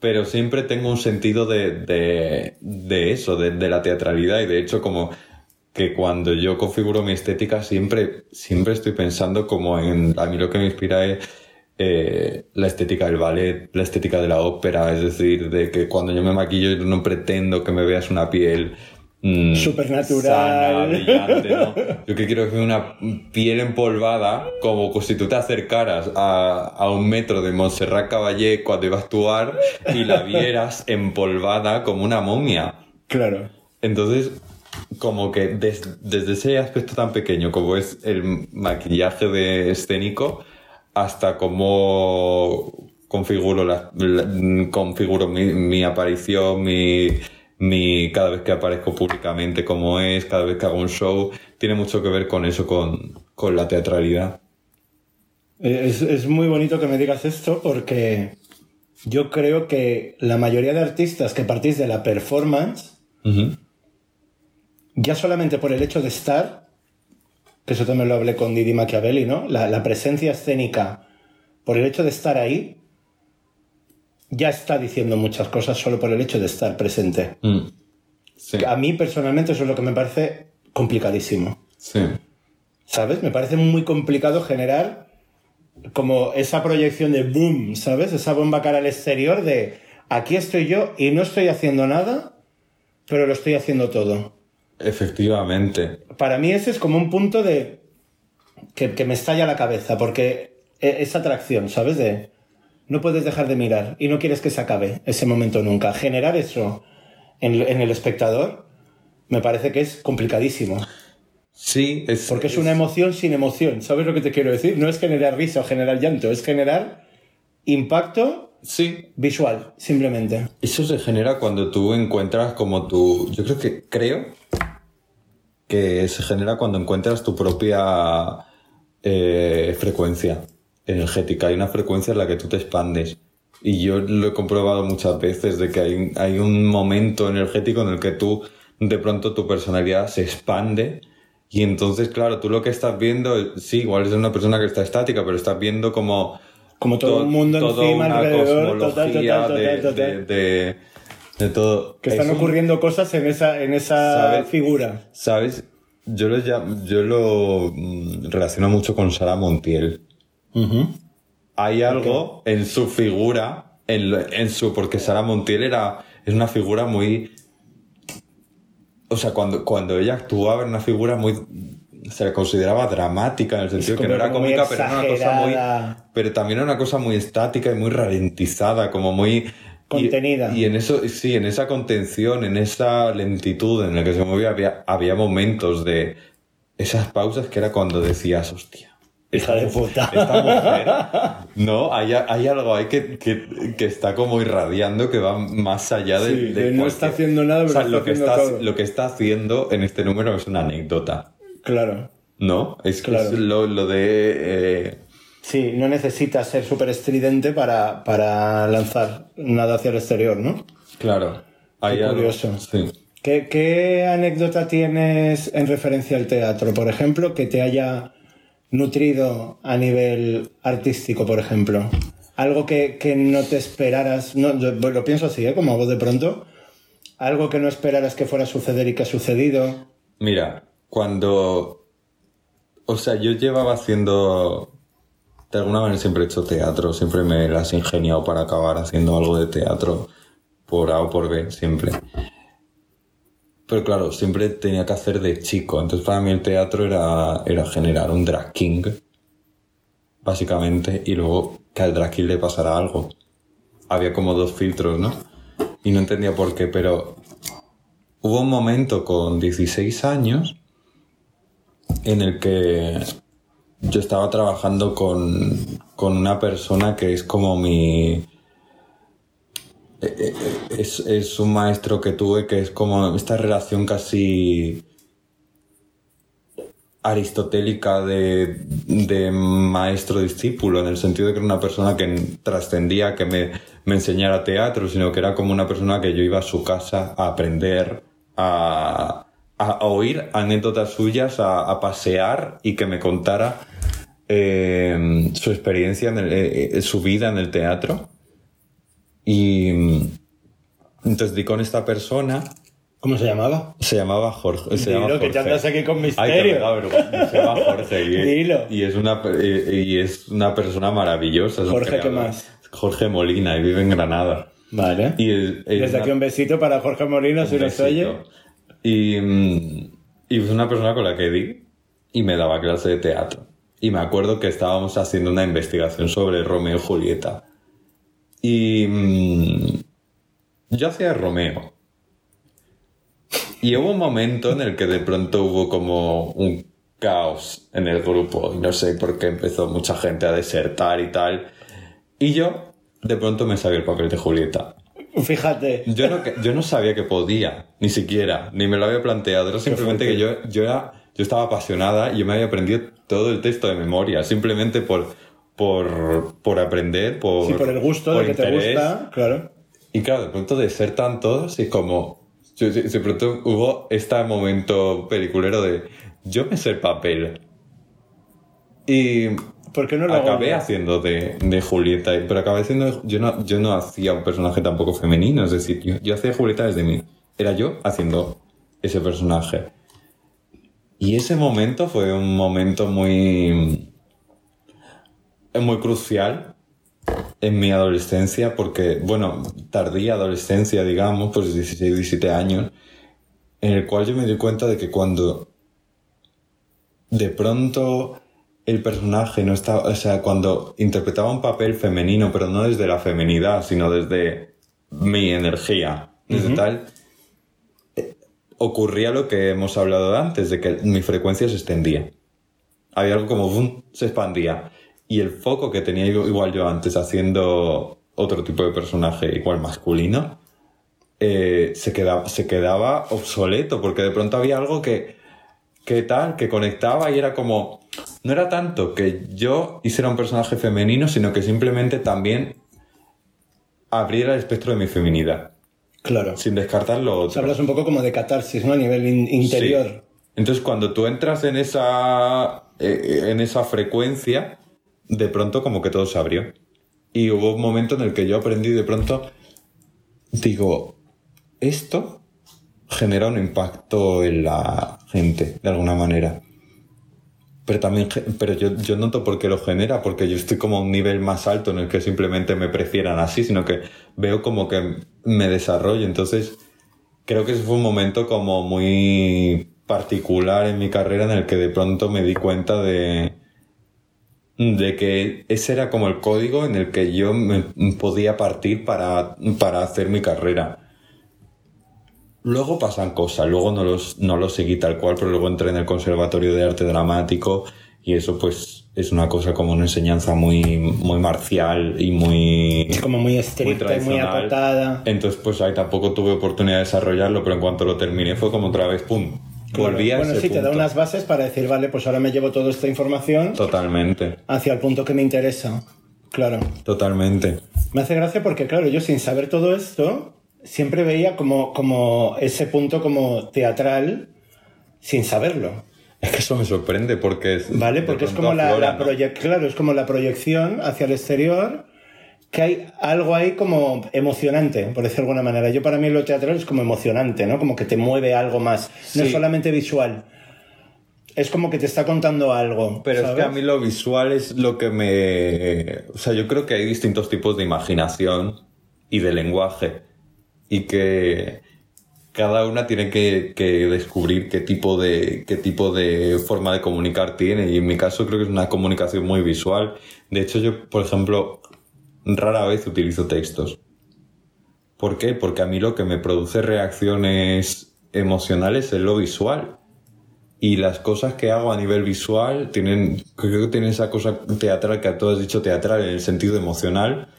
Pero siempre tengo un sentido de, de, de eso, de, de la teatralidad y de hecho como que cuando yo configuro mi estética siempre, siempre estoy pensando como en, a mí lo que me inspira es eh, la estética del ballet, la estética de la ópera, es decir, de que cuando yo me maquillo yo no pretendo que me veas una piel mm, Supernatural. sana, brillante, ¿no? Yo que quiero que una piel empolvada, como si tú te acercaras a, a un metro de Montserrat Caballé cuando iba a actuar y la vieras empolvada como una momia. Claro. Entonces, como que des- desde ese aspecto tan pequeño como es el maquillaje de escénico hasta cómo configuro, la, la- configuro mi, mi aparición, mi, mi, cada vez que aparezco públicamente como es, cada vez que hago un show, tiene mucho que ver con eso, con, con la teatralidad. Es, es muy bonito que me digas esto porque yo creo que la mayoría de artistas que partís de la performance, ya solamente por el hecho de estar, que eso también lo hablé con Didi Machiavelli, ¿no? La, la presencia escénica, por el hecho de estar ahí, ya está diciendo muchas cosas solo por el hecho de estar presente. Mm. Sí, A mí personalmente eso es lo que me parece complicadísimo. sí. ¿Sabes? Me parece muy complicado generar como esa proyección de boom, ¿sabes? Esa bomba cara al exterior de aquí estoy yo y no estoy haciendo nada, pero lo estoy haciendo todo. Efectivamente. Para mí ese es como un punto de que, que me estalla la cabeza, porque e- esa atracción, ¿sabes? De no puedes dejar de mirar y no quieres que se acabe ese momento nunca. Generar eso en, en el espectador me parece que es complicadísimo. Sí, es, Porque es una emoción sin emoción. ¿Sabes lo que te quiero decir? No es generar risa o generar llanto, es generar impacto Sí, visual, simplemente. Eso se genera cuando tú encuentras como tu... Yo creo que... Creo que se genera cuando encuentras tu propia eh, frecuencia energética. Hay una frecuencia en la que tú te expandes. Y yo lo he comprobado muchas veces de que hay, hay un momento energético en el que tú, de pronto tu personalidad se expande. Y entonces, claro, tú lo que estás viendo, sí, igual es una persona que está estática, pero estás viendo como Como todo to- el mundo toda encima, una alrededor, cosmología total, total, total. de- de- de todo. Que están ocurriendo cosas en esa, en esa ¿Sabes? figura. ¿Sabes? Yo lo, llam- yo lo mm, relaciono mucho con Sara Montiel. Hay algo en su figura, en, en su. Porque Sara Montiel era. Es una figura muy. O sea, cuando, cuando ella actuaba era una figura muy. Se le consideraba dramática en el sentido que no era cómica, pero era una cosa muy. Pero también era una cosa muy estática y muy ralentizada, como muy. Y- Contenida. Y, en eso, sí, en esa contención, en esa lentitud en la que se movía, había, había momentos de esas pausas que era cuando decías, hostia. Hija de puta. Esta mujer, no, hay, hay algo ahí que, que, que está como irradiando que va más allá de. Sí, de no está haciendo nada, pero O sea, está lo que está, todo. lo que está haciendo en este número es una anécdota, Claro. ¿no? Es, Claro. es lo, lo de. eh, Sí, no necesitas ser súper estridente para, para lanzar nada hacia el exterior, ¿no? claro. Hay Qué algo- curioso. Sí. ¿Qué, qué anécdota tienes en referencia al teatro, por ejemplo, que te haya nutrido a nivel artístico, por ejemplo? Algo que, que no te esperaras, no, yo lo pienso así, ¿eh? como a voz de pronto, algo que no esperaras que fuera a suceder y que ha sucedido. Mira, cuando. O sea, yo llevaba haciendo. De alguna manera siempre he hecho teatro, siempre me las ingeniado para acabar haciendo algo de teatro, por A o por B, siempre. Pero claro, siempre tenía que hacer de chico, entonces para mí el teatro era, era generar un drag king, básicamente, y luego que al drag king le pasara algo. Había como dos filtros, ¿no? Y no entendía por qué, pero hubo un momento con 16 años en el que yo estaba trabajando con, con una persona que es como mi... eh, eh, Es, es un maestro que tuve que es como esta relación casi aristotélica de, de maestro-discípulo, en el sentido de que era una persona que trascendía que me, me enseñara teatro, sino que era como una persona que yo iba a su casa a aprender, a, a oír anécdotas suyas, a pasear y que me contara eh, su experiencia, en el- eh, eh, su vida en el teatro. Y mm, entonces di con esta persona, ¿Cómo se llamaba? se llamaba Jorge. Se Dilo, llama que Jorge. andas aquí con misterio. Se llama Jorge. Y, Dilo. y es una, eh, y es una persona maravillosa. es Jorge, ¿qué más? Jorge Molina y vive en Granada. Vale. Y es- es Desde una- aquí un besito para Jorge Molina, si nos oye. Y, mm, y es una persona con la que di y me daba clase de teatro. Y me acuerdo que estábamos haciendo una investigación sobre Romeo y Julieta. Y mm, yo hacía Romeo. Y hubo un momento en el que de pronto hubo como un caos en el grupo. Y no sé por qué empezó mucha gente a desertar y tal. Y yo de pronto me sabía el papel de Julieta. Fíjate. Yo no, yo no sabía que podía, ni siquiera, ni me lo había planteado. Era simplemente que yo, yo, era, yo estaba apasionada y yo me había aprendido todo el texto de memoria, simplemente por, por, por aprender, por, Sí, por el gusto de que te gusta, claro. Y claro, de pronto de ser tan todos y como... De pronto hubo este momento peliculero de yo me sé el papel. Y ¿Por qué no lo acabé haciendo de, de Julieta, pero acabé haciendo. Yo no, yo no hacía un personaje tampoco femenino, es decir, yo, yo hacía Julieta desde mí. Era yo haciendo ese personaje. Y ese momento fue un momento muy. muy crucial en mi adolescencia, porque, bueno, tardía adolescencia, digamos, pues 16, 17 años, en el cual yo me di cuenta de que cuando de pronto el personaje no estaba, o sea, cuando interpretaba un papel femenino, pero no desde la feminidad, sino desde mi energía, desde tal, eh, ocurría lo que hemos hablado antes, de que mi frecuencia se extendía. Había algo como, boom, se expandía. Y el foco que tenía igual yo antes haciendo otro tipo de personaje igual masculino, eh, se, quedaba, se quedaba obsoleto, porque de pronto había algo que, que tal, que conectaba y era como, no era tanto que yo hiciera un personaje femenino, sino que simplemente también abriera el espectro de mi feminidad, Claro. sin descartar lo otro. hablas un poco como de catarsis, ¿no? A nivel in- interior. Sí. Entonces, cuando tú entras en esa, eh, en esa frecuencia, de pronto como que todo se abrió. Y hubo un momento en el que yo aprendí de pronto, digo, esto genera un impacto en la gente, de alguna manera. Pero también, pero yo, yo noto por qué lo genera, porque yo estoy como a un nivel más alto en el que simplemente me prefieran así, sino que veo como que me desarrollo. Entonces, creo que ese fue un momento como muy particular en mi carrera en el que de pronto me di cuenta de, de que ese era como el código en el que yo me podía partir para, para hacer mi carrera. Luego pasan cosas, luego no los, no los seguí tal cual, pero luego entré en el Conservatorio de Arte Dramático y eso pues es una cosa como una enseñanza muy, muy marcial y muy... Como muy estricta y muy acotada. Entonces, pues ahí tampoco tuve oportunidad de desarrollarlo, pero en cuanto lo terminé fue como otra vez, ¡pum! Volví a bueno, ese sí, te da unas bases para decir, vale, pues ahora me llevo toda esta información Totalmente, hacia el punto que me interesa. Claro. totalmente. Me hace gracia porque, claro, yo sin saber todo esto, siempre veía como, como ese punto como teatral sin saberlo. Es que eso me sorprende porque es... ¿Vale? Porque es como la, aflora, la ¿no? proye- claro, es como la proyección hacia el exterior, que hay algo ahí como emocionante, por decirlo de alguna manera. Yo para mí lo teatral es como emocionante, ¿no? Como que te mueve algo más. No es solamente visual. Es como que te está contando algo. Pero es que a mí lo visual es lo que me... O sea, yo creo que hay distintos tipos de imaginación y de lenguaje. Y que cada una tiene que, descubrir qué tipo, de, qué tipo de forma de comunicar tiene. Y en mi caso creo que es una comunicación muy visual. De hecho, yo, por ejemplo, rara vez utilizo textos. ¿Por qué? Porque a mí lo que me produce reacciones emocionales es lo visual. Y las cosas que hago a nivel visual tienen, creo que tienen esa cosa teatral que tú has dicho teatral en el sentido emocional,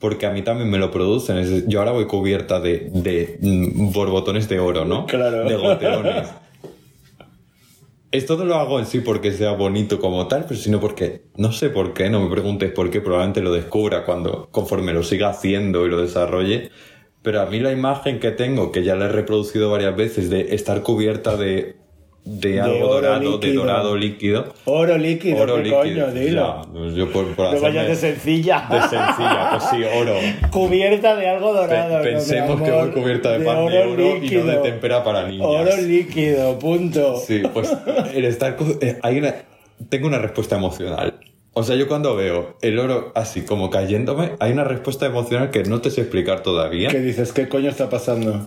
porque a mí también me lo producen. Yo ahora voy cubierta de, de mm, borbotones de oro, ¿no? Claro. De goterones. esto no lo hago en sí porque sea bonito como tal, pero sino porque no sé por qué, no me preguntes por qué, probablemente lo descubra cuando conforme lo siga haciendo y lo desarrolle. Pero a mí la imagen que tengo, que ya la he reproducido varias veces, de estar cubierta de, de algo dorado, de líquido. dorado líquido. Oro líquido, Oro ¿qué líquido. coño? Dilo. Ya, yo por, por no vayas de sencilla. de sencilla, pues sí, oro. Cubierta de algo Pe- dorado. no, pensemos que voy cubierta de pan de oro y no de témpera para niñas. Oro líquido, punto. Sí, pues el estar eh, hay una tengo una respuesta emocional. O sea, yo cuando veo el oro así como cayéndome, hay una respuesta emocional que no te sé explicar todavía, ¿Qué dices? ¿Qué coño está pasando?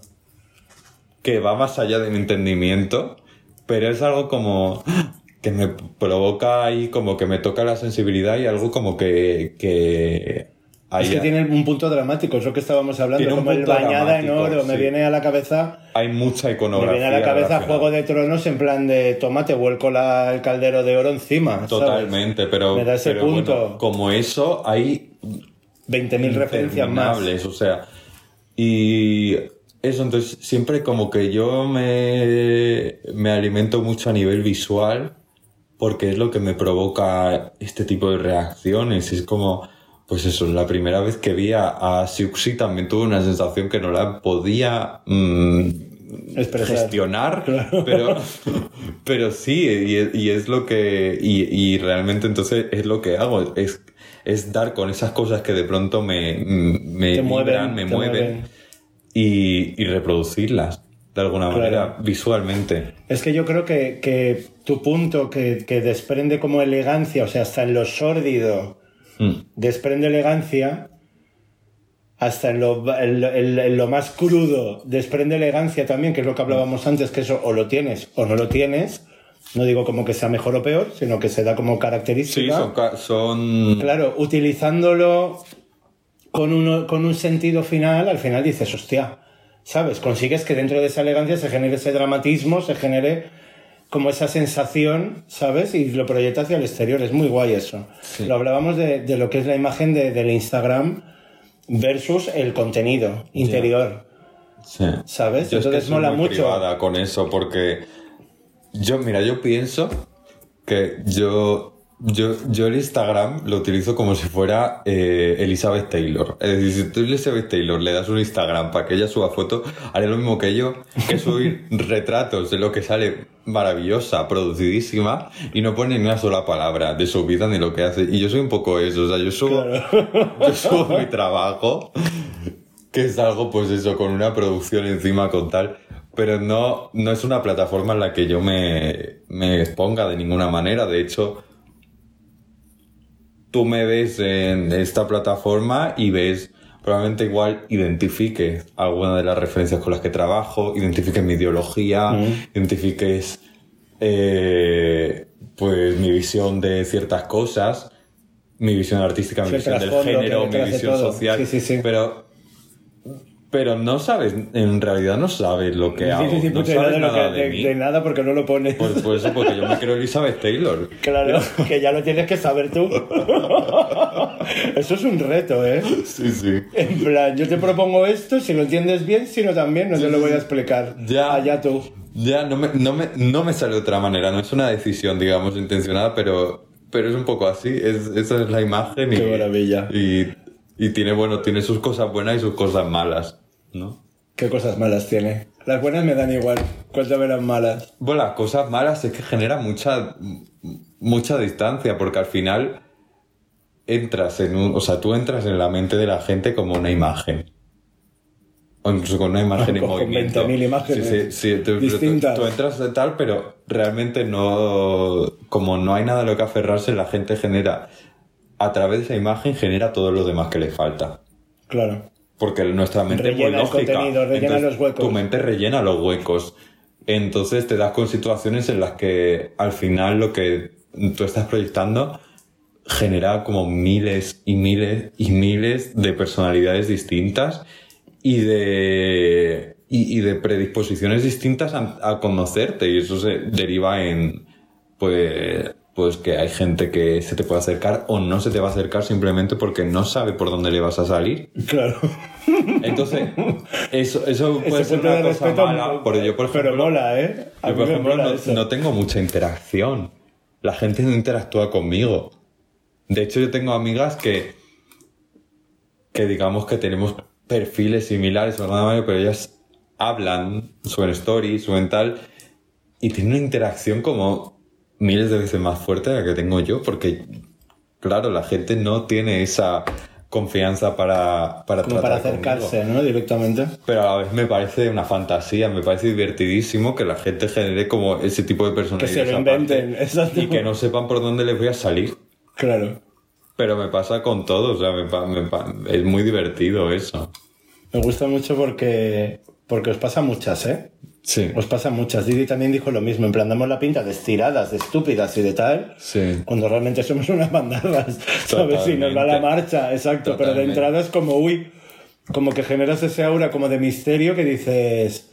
que va más allá de mi entendimiento, pero es algo como que me provoca ahí, como que me toca la sensibilidad y algo como que... que es que tiene un punto dramático, es lo que estábamos hablando, Tiene como el bañada en oro. Me viene a la cabeza hay mucha Me iconografía. viene a la cabeza. Juego de Tronos en plan de tomate, vuelco la- el caldero de oro encima. ¿sabes? Totalmente, pero, Me da ese pero punto. bueno, como eso, hay 20.000 referencias más. o sea, y eso, entonces siempre como que yo me, me alimento mucho a nivel visual porque es lo que me provoca este tipo de reacciones, es como, pues eso, la primera vez que vi a, a Siuxi también tuve una sensación que no la podía mm, gestionar, pero, pero sí, y, es- y es lo que, y, y realmente entonces es lo que hago, es, es dar con esas cosas que de pronto me, me Te mueven, vibran, me te mueven, mueven. Y, y reproducirlas de alguna Claro. manera visualmente. Es que yo creo que, que tu punto que, que desprende como elegancia, o sea, hasta en lo sórdido Mm. desprende elegancia, hasta en lo, en lo- en- en lo más crudo desprende elegancia también, que es lo que hablábamos antes, que eso o lo tienes o no lo tienes. No digo como que sea mejor o peor, sino que se da como Sí, característica. son, ca- son Claro, utilizándolo con, uno, con un sentido final, al final dices, hostia, ¿sabes? Consigues que dentro de esa elegancia se genere ese dramatismo, se genere como esa sensación, ¿sabes? Y lo proyecta hacia el exterior, es muy guay eso. Sí. Lo hablábamos de, de lo que es la imagen de- del Instagram versus el contenido interior, Sí. ¿sabes? Yo es que Entonces mola muy mucho. con eso porque yo, mira, yo pienso que yo, yo, yo el Instagram lo utilizo como si fuera eh, Elizabeth Taylor. Es decir, si tú Elizabeth Taylor le das un Instagram para que ella suba fotos, haré lo mismo que yo, que subir retratos de lo que sale maravillosa, producidísima, y no pone ni una sola palabra de su vida ni lo que hace. Y yo soy un poco eso, o sea, yo subo, yo subo mi trabajo que es algo, pues eso, con una producción encima con tal. Pero no, no es una plataforma en la que yo me, me exponga de ninguna manera. De hecho, tú me ves en esta plataforma y ves, probablemente igual identifiques alguna de las referencias con las que trabajo, identifiques mi ideología, identifiques eh, pues mi visión de ciertas cosas, mi visión artística, mi visión del género, mi visión social. Sí, sí, sí. Pero pero no sabes, en realidad no sabes lo que hago. Sí, sí, sí, no sabes de, nada que- de, de- mí. de nada porque no lo pones. Pues, por eso, porque yo me creo Elizabeth Taylor. Claro, que ya lo tienes que saber tú. Eso es un reto, ¿eh? Sí, sí. En plan, yo te propongo esto, si lo entiendes bien, si no también, no te lo voy a explicar. Ya. Allá tú. Ya, no me, no, me, no me sale de otra manera, no es una decisión, digamos, intencionada, pero, pero es un poco así, es, esa es la imagen y, Qué maravilla. y, y tiene, bueno, tiene sus cosas buenas y sus cosas malas, ¿no? ¿Qué cosas malas tiene? Las buenas me dan igual. Cuéntame las malas. Bueno, las cosas malas es que genera mucha, mucha distancia, porque al final entras en un, o sea, tú entras en la mente de la gente como una imagen. O incluso con una imagen en Con- con movimiento. 20.000 imágenes Sí, sí, sí, tú- tú- distintas. Tú, entras de tal, pero realmente no, como no hay nada a lo que aferrarse, la gente genera, a través de esa imagen, genera todo lo demás que le falta. Claro. Porque nuestra mente Rellena es muy lógica. rellena Entonces, los huecos. Tu mente rellena los huecos. Entonces te das con situaciones en las que al final lo que tú estás proyectando genera como miles y miles y miles de personalidades distintas y de, y, y de predisposiciones distintas a, a conocerte y eso se deriva en pues, pues que hay gente que se te puede acercar o no se te va a acercar simplemente porque no sabe por dónde le vas a salir. Claro. Entonces, eso, eso puede Ese ser una cosa mala, pero yo, por ejemplo, Pero mola, ¿eh? A yo, por ejemplo, no tengo mucha interacción. La gente no interactúa conmigo. De hecho, yo tengo amigas que, que digamos que tenemos perfiles similares, o nada más, pero ellas hablan, suben stories, suben tal, y tienen una interacción como miles de veces más fuerte de la que tengo yo, porque, claro, la gente no tiene esa confianza para, para Como para conmigo. acercarse, ¿no? Directamente. Pero a la vez me parece una fantasía, me parece divertidísimo que la gente genere como ese tipo de Que personalidades. se lo inventen. Exacto. Y que no sepan por dónde les voy a salir. Claro. Pero me pasa con todo, o sea, me me es muy divertido eso. Me gusta mucho porque, porque os pasa muchas, ¿eh? Sí. Os pasa muchas. Didi también dijo lo mismo. En plan, damos la pinta de estiradas, de estúpidas y de tal. Sí. Cuando realmente somos unas bandadas. ¿Sabes? Si nos va la marcha, exacto. Pero de entrada es como, uy, como que generas ese aura como de misterio que dices.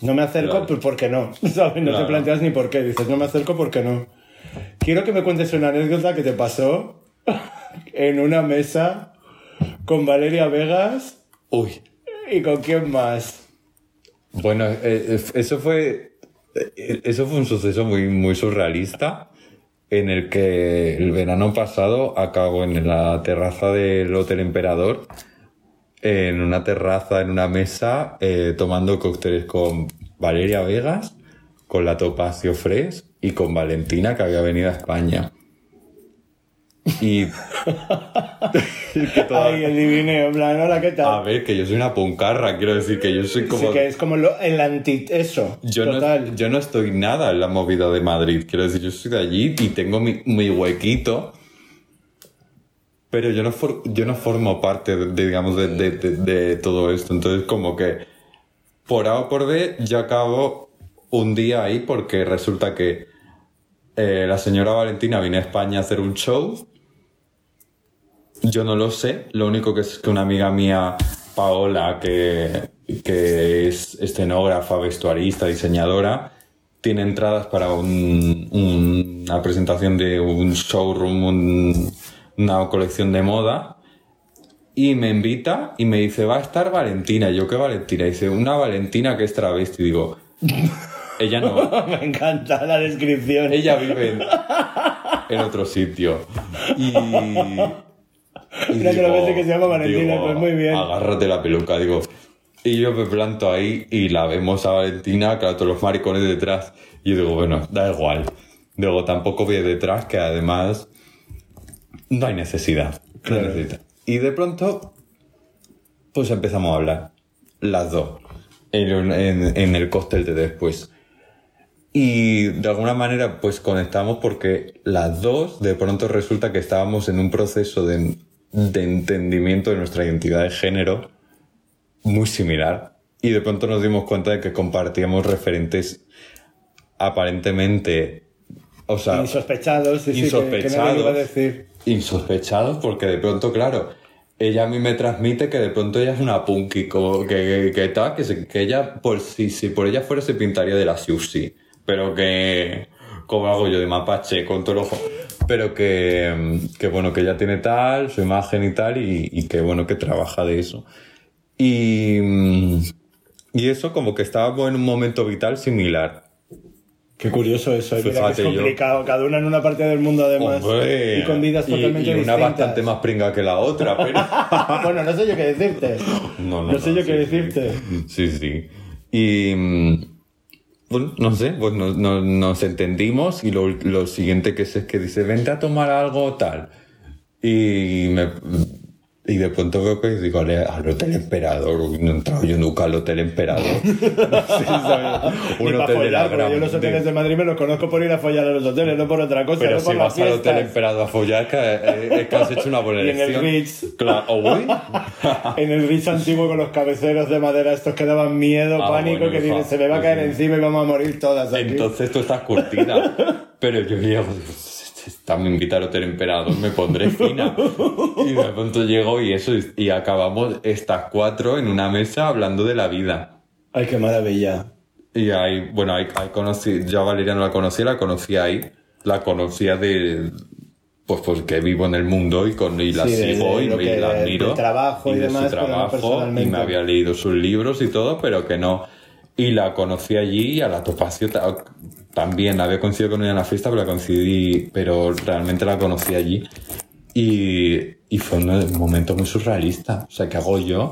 No me acerco, Claro. pues porque no. ¿Sabes? No Claro. te planteas ni por qué. Dices, no me acerco porque no. Quiero que me cuentes una anécdota que te pasó en una mesa con Valeria Vegas Uy. y con quién más. Bueno, eh, eh, eso fue. eh, Eso fue un suceso muy, muy surrealista. En el que el verano pasado acabo en la terraza del Hotel Emperador. En una terraza, en una mesa, tomando cócteles con Valeria Vegas, con la Topacio Fres y con Valentina, que había venido a España. Y. que toda- Ay, el divineo, en plan, hola, ¿qué A tal? ver, que yo soy una puncarra, quiero decir que yo soy como. Sí, que es como lo- el anti... Eso, Yo total. no, yo no estoy nada en la movida de Madrid. Quiero decir, yo soy de allí y tengo mi, mi huequito. Pero yo no, for- yo no formo parte, de, de, digamos, de, de- de- todo esto. Entonces, como que por A o por B, yo acabo un día ahí porque resulta que eh, la señora Valentina viene a España a hacer un show. Yo no lo sé. Lo único que es que una amiga mía, Paola, que, que es escenógrafa, vestuarista, diseñadora, tiene entradas para un- un- una presentación de un showroom, un- una colección de moda. Y me invita y me dice, va a estar Valentina. Y yo, ¿qué Valentina? Y dice, una Valentina que es travesti. Y digo, ella no. Me encanta la descripción. Ella vive en, en otro sitio. Y. y Una travesti que se llama Valentina, pues muy bien. Agárrate la peluca, digo. Y yo me planto ahí y la vemos a Valentina, claro, todos los maricones detrás. Y yo digo, bueno, da igual. Digo, tampoco voy detrás, que además no hay necesidad. No Claro. necesidad. Y de pronto, pues empezamos a hablar. Las dos. En, en- en el cóctel de después. Y de alguna manera, pues conectamos porque las dos, de pronto resulta que estábamos en un proceso de, de entendimiento de nuestra identidad de género muy similar. Y de pronto nos dimos cuenta de que compartíamos referentes aparentemente, o sea, Insospechados, sí, sí, que- que, insospechados. a decir. insospechados porque de pronto, claro, ella a mí me transmite que de pronto ella es una punky, como que, que, que tal, que, se- que ella, por si, si por ella fuera se pintaría de la Siuxi, pero que, como hago yo de mapache con todo el ojo, pero que, mm, que bueno, que ella tiene tal, su imagen y tal, y, y que bueno, que trabaja de eso. Y, mm, y eso como que estábamos en un momento vital similar. Qué curioso eso, eh, mira que es Fíjate yo. complicado. Cada una en una parte del mundo, además. Hombre, y con vidas y- totalmente y una distintas. bastante más pringa que la otra, pero... bueno, no sé yo qué decirte. No, No sé yo qué sí, sí. decirte. Sí, sí. Y. no sé, pues nos, nos- entendimos y lo, lo siguiente que es que dice, vente a tomar algo tal. Y me. Y de pronto veo que digo, "Ale, al Hotel Emperador, no he entrado yo nunca al Hotel Emperador. ¿sabes? Ni Un hotel de la follar, gran- yo los hoteles de Madrid me los conozco por ir a follar a los hoteles, no por otra cosa, Pero no si por vas al Hotel. Emperador a follar, es que, eh, que has hecho una buena Y en el elección. Ritz. Claro, oh. En el Ritz antiguo con los cabeceros de madera, estos que daban miedo, Ah, pánico, bueno, que dicen, se me va a caer encima y vamos a morir todas aquí. Entonces tú estás curtida. Pero yo llego, invita al Hotel Emperador, me pondré fina. Y de pronto llego y eso, y- y acabamos estas cuatro en una mesa hablando de la vida. Ay, qué maravilla. Y ahí, bueno, ahí, ahí conocí, yo a Valeria no la conocía, la conocía ahí. La conocía de, pues porque vivo en el mundo y, con, y la Sí, de- sigo de y, y que- la admiro. de trabajo y de demás, su no trabajo, y me había leído sus libros y todo, pero que no. Y la conocí allí y a la Topacio también. Había coincidido con ella en la fiesta, pero la coincidí, pero realmente la conocí allí. Y, y fue un momento muy surrealista. O sea, ¿qué hago yo?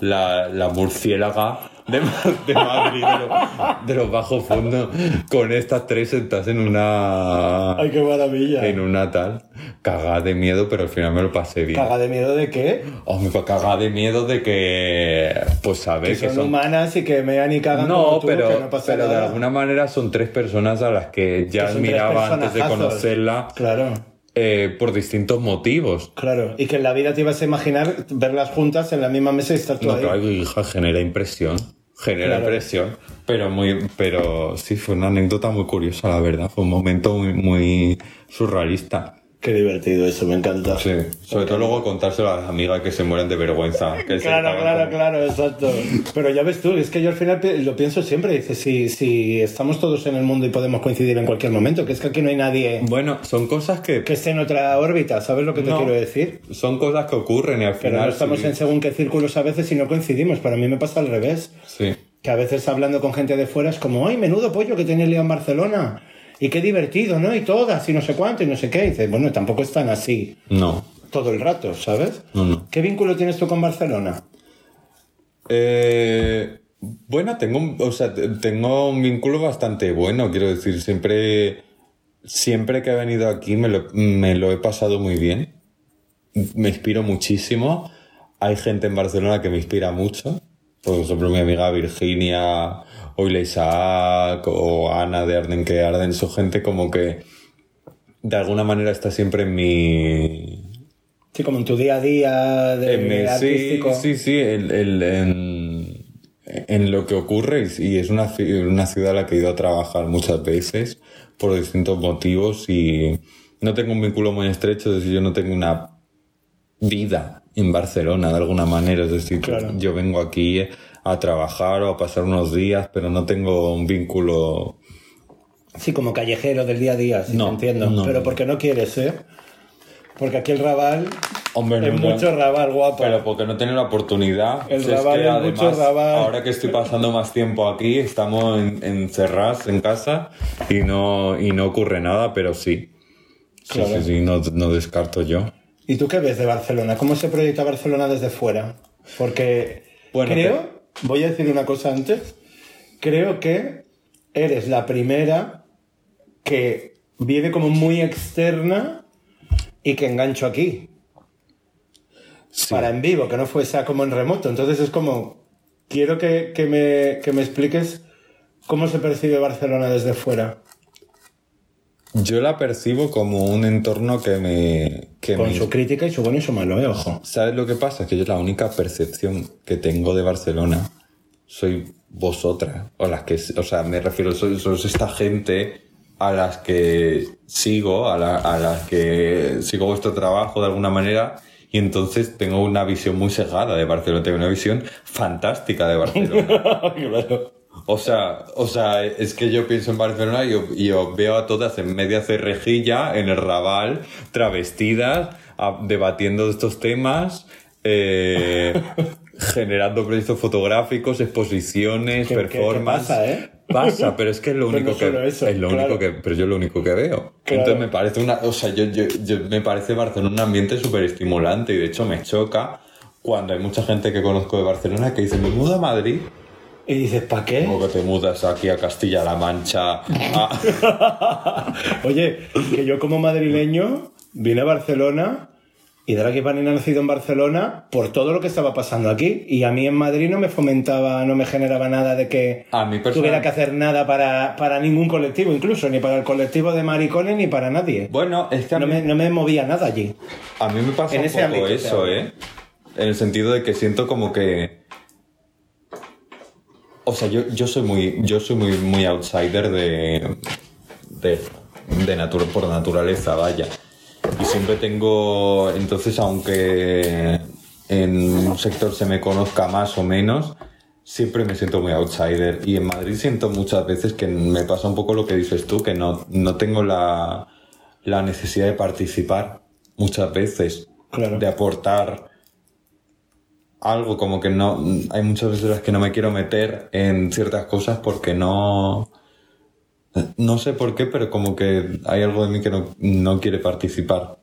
La, la murciélaga de, Ma- de Madrid, de, los- de los bajos fondos, con estas tres sentadas en una. Ay, qué maravilla. En una tal. Cagada de miedo, pero al final me lo pasé bien. ¿Caga de miedo de qué? Hombre, pues cagada de miedo de que. Pues Que sabes son, humanas y que mean y cagan no, como tú, pero, que no pasa pero de alguna manera son tres personas a las que ya Que admiraba antes de conocerla Claro, eh, por distintos motivos. claro. Y que en la vida te ibas a imaginar verlas juntas en la misma mesa y estar No, ahí. claro, hija, genera impresión. Genera Claro. impresión. Pero muy, pero sí, fue una anécdota muy curiosa, la verdad. Fue un momento muy, muy surrealista. Qué divertido eso, me encanta. Sí. Sobre todo luego contárselo a las amigas que se mueren de vergüenza. Que Claro, claro, claro, exacto. Pero ya ves tú, es que yo al final lo pienso siempre, dice, si, si estamos todos en el mundo y podemos coincidir en cualquier momento, que es que aquí no hay nadie Bueno, son cosas que, que esté en otra órbita, ¿sabes lo que te No. quiero decir? son cosas que ocurren y al Pero final. no estamos sí. en según qué círculos a veces y no coincidimos, para mí me pasa al revés. Sí. Que a veces hablando con gente de fuera es como, ¡ay, menudo pollo que tiene Leo en Barcelona! Y qué divertido, ¿no? Y todas, y no sé cuánto, y no sé qué. Y dices, bueno, tampoco es tan así No. todo el rato, ¿sabes? No, no. ¿Qué vínculo tienes tú con Barcelona? Eh, bueno, tengo, un- o sea, te- tengo un vínculo bastante bueno, quiero decir, siempre, siempre que he venido aquí me lo, me lo he pasado muy bien, me inspiro muchísimo, hay gente en Barcelona que me inspira mucho, por ejemplo mi amiga Virginia, o Isaac, o Ana de Arden que Arden, son gente como que de alguna manera está siempre en mi, Sí, como en tu día a día de en sí, artístico. sí, sí, el- el- en, en lo que ocurre y, es una, una ciudad a la que he ido a trabajar muchas veces por distintos motivos y no tengo un vínculo muy estrecho, es decir, yo no tengo una vida en Barcelona de alguna manera, es decir, Claro. yo vengo aquí a trabajar o a pasar unos días, pero no tengo un vínculo... Sí, como callejero del día a día, sí, No, te entiendo. no. Pero porque no quieres, ¿eh? Porque aquí el Raval Hombre, es no, mucho Raval, guapo. Pero porque no tengo la oportunidad. El Si es Raval que es mucho Raval. Ahora que estoy pasando más tiempo aquí, estamos en- encerrados en casa y no, y no ocurre nada, pero sí. Sí, Claro. sí, sí, no, no descarto yo. ¿Y tú qué ves de Barcelona? ¿Cómo se proyecta Barcelona desde fuera? Porque Bueno, creo, voy a decir una cosa antes, creo que eres la primera que viene como muy externa y que engancho aquí. Sí. Para en vivo, que no fuese como en remoto. Entonces es como, quiero que, que me, que me expliques cómo se percibe Barcelona desde fuera. Yo la percibo como un entorno que me... Que Con me su crítica y su bueno y su malo, ¿eh? Ojo. ¿Sabes lo que pasa? Que yo la única percepción que tengo de Barcelona soy vosotras. O las que, o sea, me refiero, sois, sois esta gente a las que sigo, a, la- a las que sigo vuestro trabajo de alguna manera. Y entonces tengo una visión muy sesgada de Barcelona, tengo una visión fantástica de Barcelona. claro. O sea, o sea, es que yo pienso en Barcelona y, os- y os veo a todas en media cerrejilla, en el Raval, travestidas, a- debatiendo estos temas, eh, generando proyectos fotográficos, exposiciones, ¿Qué- qué- qué pasa, eh? Pasa, pero es que es lo Pero único no que eso, es lo claro. único que, pero yo lo único que veo. Claro. Entonces me parece una, o sea, yo, yo, yo- me parece Barcelona un ambiente súper estimulante y de hecho me choca cuando hay mucha gente que conozco de Barcelona que dice me mudo a Madrid Y dices, ¿para qué? como que te mudas aquí a Castilla-La Mancha. Oye, que yo como madrileño vine a Barcelona y Draghi Panini ha nacido en Barcelona por todo lo que estaba pasando aquí. Y a mí en Madrid no me fomentaba, no me generaba nada de que A mí personal- tuviera que hacer nada para, para ningún colectivo, incluso ni para el colectivo de maricones ni para nadie. Bueno, es que a No mí, me, no me movía nada allí. a mí me pasa un poco eso. ¿eh? En el sentido de que siento como que... O sea, yo, yo soy muy yo soy muy, muy outsider de, de, de natura, por naturaleza, vaya. Y siempre tengo... Entonces, aunque en un sector se me conozca más o menos, siempre me siento muy outsider. Y en Madrid siento muchas veces que me pasa un poco lo que dices tú, que no, no tengo la, la necesidad de participar muchas veces, Claro. de aportar algo, como que no, hay muchas veces las que no me quiero meter en ciertas cosas porque no, no sé por qué, pero como que hay algo de mí que no, no quiere participar.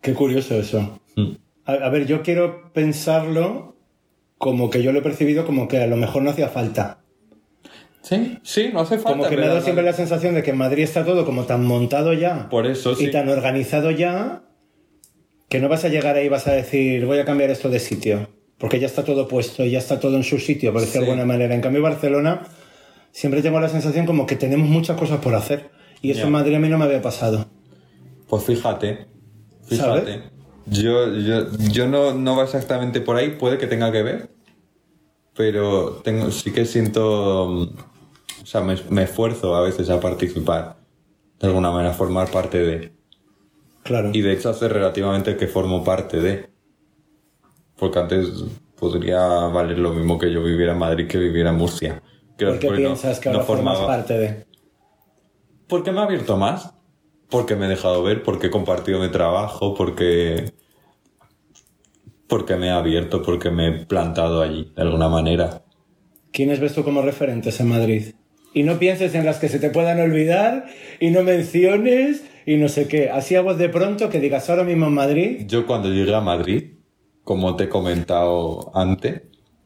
Qué curioso eso. Mm. A, a ver, yo quiero pensarlo como que yo lo he percibido como que a lo mejor no hacía falta. Sí, sí, no hace falta. Como que me ha dado siempre la sensación de que en Madrid está todo como tan montado ya Por eso sí. y tan organizado ya que no vas a llegar ahí y vas a decir voy a cambiar esto de sitio. Porque ya está todo puesto, ya está todo en su sitio, por decirlo de alguna manera. En cambio, Barcelona siempre tengo la sensación como que tenemos muchas cosas por hacer. Y eso en Madrid a mí no me había pasado. Pues fíjate, fíjate. ¿Sabes? Yo, yo, yo no, no va exactamente por ahí, puede que tenga que ver, pero tengo, sí que siento, o sea, me, me esfuerzo a veces a participar, de alguna manera, a formar parte de. Claro. Y de hecho hace relativamente que formo parte de. Porque antes podría valer lo mismo que yo viviera en Madrid que viviera en Murcia. Que ¿Por qué no- piensas que no ahora formas formaba- parte de...? porque me ha abierto más, porque me he dejado ver, porque he compartido mi trabajo, porque porque me he abierto, porque me he plantado allí de alguna manera. ¿Quiénes ves tú como referentes en Madrid? Y no pienses en las que se te puedan olvidar y no menciones y no sé qué. Así a voz de pronto que digas ahora mismo en Madrid, Yo cuando llegué a Madrid, como te he comentado antes,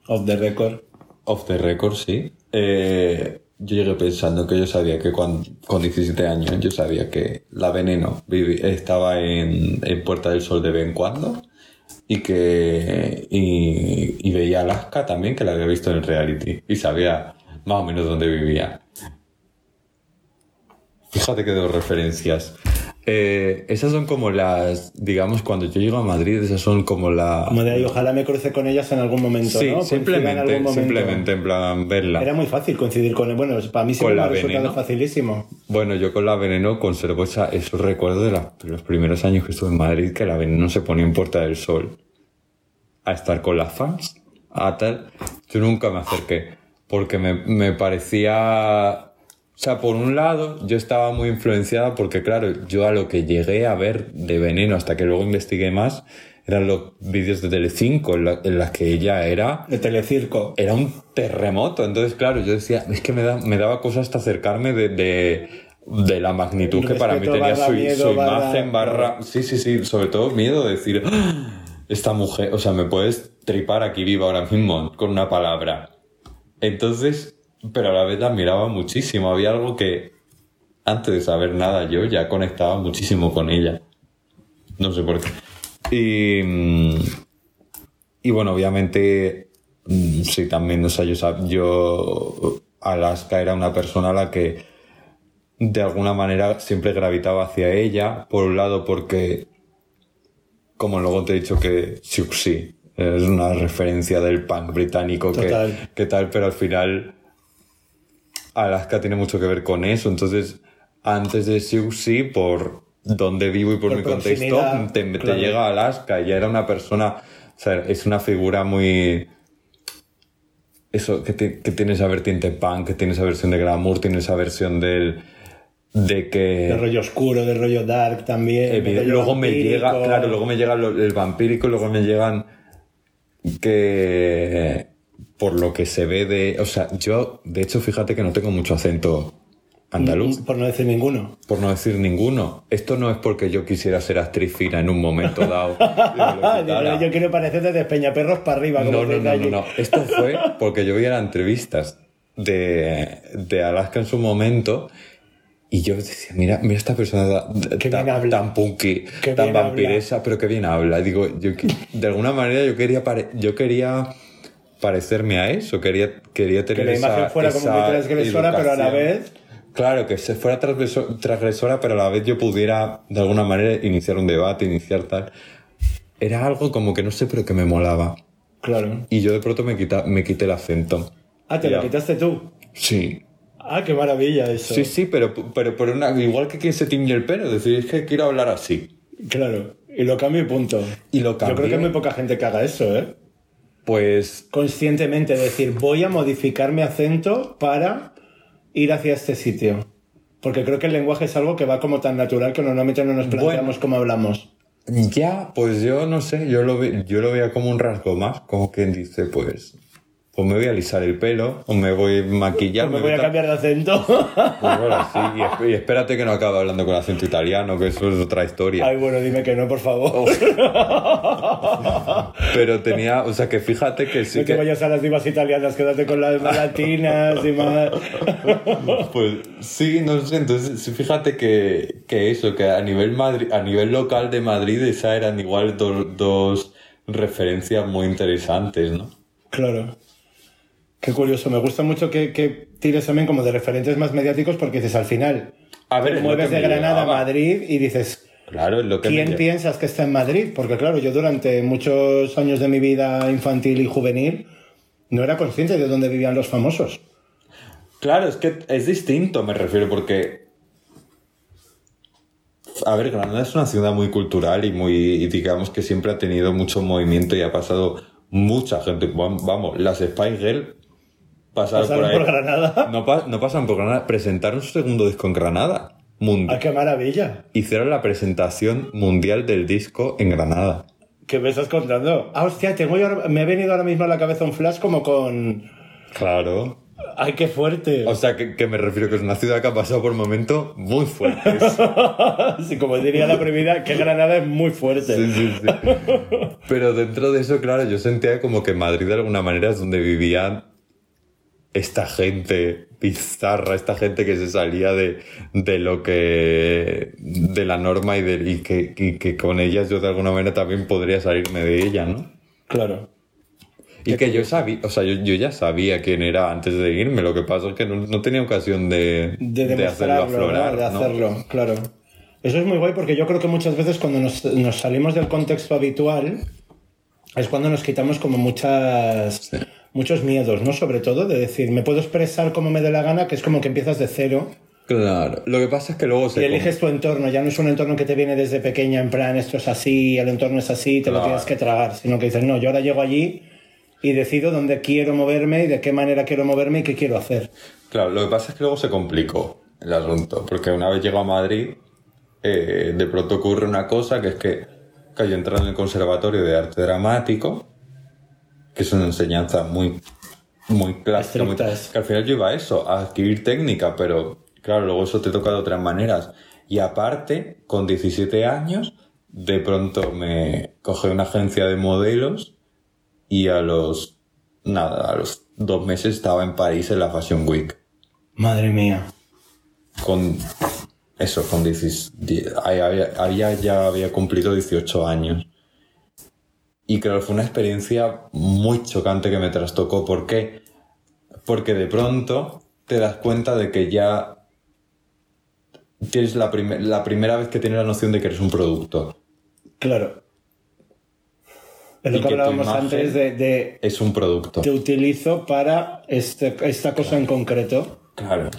off the record. off the record, sí, eh, yo llegué pensando que yo sabía que cuando, con 17 años, yo sabía que la Veneno estaba en, en Puerta del Sol de vez en cuando y que y, y veía Alaska también, que la había visto en el reality y sabía más o menos dónde vivía. Fíjate que dos referencias. Eh, esas son como las, digamos, cuando yo llego a Madrid, esas son como la... Como de ahí, ojalá me cruce con ellas en algún momento, Sí, ¿no? Coincida en simplemente, algún momento. simplemente en plan verla. Era muy fácil coincidir con él. Bueno, para mí siempre me resultado facilísimo. Bueno, yo con la Veneno conservo esa, esos recuerdos de, la- de los primeros años que estuve en Madrid, que la Veneno se ponía en Puerta del Sol a estar con las fans, a tal. Yo nunca me acerqué, porque me, me parecía... O sea, por un lado, yo estaba muy influenciada porque, claro, yo a lo que llegué a ver de Veneno hasta que luego investigué más, eran los vídeos de Telecinco en, la- en las que ella era De Telecirco. era un terremoto. Entonces, claro, yo decía, es que me, da- me daba cosas hasta acercarme de, de, de la magnitud que para mí tenía su, miedo su barra- imagen, barra... Sí, sí, sí, sobre todo miedo de decir, "Ah, esta mujer, o sea, me puedes tripar aquí viva ahora mismo con una palabra. Entonces, pero a la vez la admiraba muchísimo. Había algo que, antes de saber nada, yo ya conectaba muchísimo con ella. No sé por qué. Y, mm, y bueno, obviamente, mm, sí, también, o sea, yo, yo, Alaska era una persona a la que de alguna manera siempre gravitaba hacia ella, por un lado porque, como luego te he dicho que Siouxsie es una referencia del punk británico que, que tal, pero al final Alaska tiene mucho que ver con eso, entonces antes de Siouxsie, por donde vivo y por, Por mi contexto, te, te claro. llega Alaska, ya era una persona, o sea, es una figura muy... Eso, que, ti- que tiene esa vertiente punk, que tiene esa versión de glamour, tiene esa versión del... De que... De rollo oscuro, de rollo dark también. rollo luego me llega, claro, luego me llega el vampírico, luego me llegan que por lo que se ve de, o sea, yo de hecho fíjate que no tengo mucho acento andaluz, Por no decir ninguno. por no decir ninguno. Esto no es porque yo quisiera ser actriz fina en un momento dado. No, yo quiero parecer de Peñaperros para arriba. como No, no, no, no, no. Esto fue porque yo veía las entrevistas de, de Alaska en su momento y yo decía, mira, mira esta persona tan, Qué tan- bien tan punky, Qué tan habla. vampiresa, pero qué bien habla. Digo, yo que- de alguna manera yo quería yo quería parecerme a eso, quería, quería Que tener la esa, imagen fuera como muy esa transgresora, pero a la vez. Claro, que se fuera transgreso- transgresora, pero a la vez yo pudiera, de alguna manera, iniciar un debate, iniciar tal. Era algo como que no sé, pero que me molaba. Claro. Y yo de pronto me, quita, me quité el acento. Ah, te lo quitaste tú. Sí. Ah, qué maravilla eso. Sí, sí, pero, pero por una, igual que quien se tiñe el pelo, decir, es que quiero hablar así. Claro. Y lo cambio y punto. Y lo Yo creo que hay muy poca gente que haga eso, ¿eh? Pues Conscientemente decir, voy a modificar mi acento para ir hacia este sitio. Porque creo que el lenguaje es algo que va como tan natural que normalmente no nos planteamos cómo hablamos. Ya, pues yo no sé, yo lo, ve- yo lo veía como un rasgo más, como quien dice, pues, pues me voy a alisar el pelo, o me voy a maquillar, Pues me voy a cambiar de acento. Pues bueno, sí, y, esp- y espérate que no acabe hablando con acento italiano, que eso es otra historia. Ay, bueno, dime que no, por favor. Pero tenía, o sea, que fíjate que sí no te que... vayas a las divas italianas, quédate con las latinas y más... Pues sí, no sé, entonces fíjate que, que eso, que a nivel Madrid, a nivel local de Madrid esa eran igual do- dos referencias muy interesantes, ¿no? Claro. Qué curioso. Me gusta mucho que, que tires también como de referentes más mediáticos porque dices al final, A ver, te mueves de Granada a. Madrid y dices, Claro, es lo que me ¿quién piensas que está en Madrid? Porque claro, yo durante muchos años de mi vida infantil y juvenil no era consciente de dónde vivían los famosos. Claro, es que es distinto, me refiero, porque. A ver, Granada es una ciudad muy cultural y muy. y digamos que siempre ha tenido mucho movimiento y ha pasado mucha gente. Vam- Vamos, las Spy Girl pasaron, Pasaron por ahí. por Granada. No, pa- no pasan por Granada, presentaron su segundo disco en Granada. Mundi- ¡Ah, qué maravilla! Hicieron la presentación mundial del disco en Granada. ¿Qué me estás contando? Ah, hostia, tengo yo ahora- me ha venido ahora mismo a la cabeza un flash como con... Claro. ¡Ay, qué fuerte! O sea, que, que me refiero que es una ciudad que ha pasado por momentos muy fuertes. sí, como diría la primera, que Granada es muy fuerte. Sí, sí, sí. Pero dentro de eso, claro, yo sentía como que Madrid de alguna manera es donde vivían esta gente bizarra, esta gente que se salía de, de lo que. de la norma y, de, y, que, y que con ellas yo de alguna manera también podría salirme de ella, ¿no? Claro. Y que yo sabía, o sea, yo, yo ya sabía quién era antes de irme, lo que pasa es que no, no tenía ocasión de, de de hacerlo aflorar, de ¿no? hacerlo, claro. Eso es muy guay porque yo creo que muchas veces cuando nos, nos salimos del contexto habitual es cuando nos quitamos como muchas muchos miedos, ¿no? Sobre todo de decir, me puedo expresar como me dé la gana, que es como que empiezas de cero Claro, lo que pasa es que luego se... y eliges tu entorno, ya no es un entorno que te viene desde pequeña, en plan, esto es así, el entorno es así, te lo tienes que tragar, sino que dices, no, yo ahora llego allí y decido dónde quiero moverme y de qué manera quiero moverme y qué quiero hacer. Claro, lo que pasa es que luego se complicó el asunto, porque una vez llego a Madrid, eh, de pronto ocurre una cosa que es que, que yo entré en el Conservatorio de Arte Dramático, que es una enseñanza muy, muy clásica, muy- que al final yo iba a eso, a adquirir técnica, pero claro, luego eso te toca de otras maneras. Y aparte, con 17 años, de pronto me coge una agencia de modelos y a los, nada, a los dos meses estaba en París en la Fashion Week Madre mía. con eso, con 16, die- ahí había, había- ya había cumplido 18 años. Y claro, fue una experiencia muy chocante que me trastocó. ¿Por qué? Porque de pronto te das cuenta de que ya tienes la, la primera vez que tienes la noción de que eres un producto. Claro. Es lo que que hablábamos antes de, de Es un producto. te utilizo para este- esta cosa en concreto. Claro.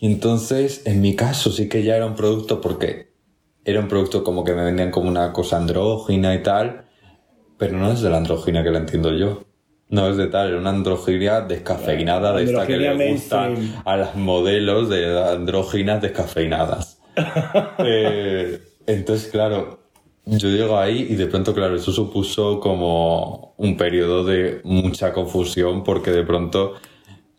Y entonces, en mi caso, sí que ya era un producto porque era un producto como que me vendían como una cosa andrógina y tal, pero no es de la andrógina que la entiendo yo. No es de tal, era una androginia descafeinada de esta que le Androginia gusta a las modelos de andróginas descafeinadas. Eh, entonces, claro, yo llego ahí y de pronto, claro, eso supuso como un periodo de mucha confusión porque de pronto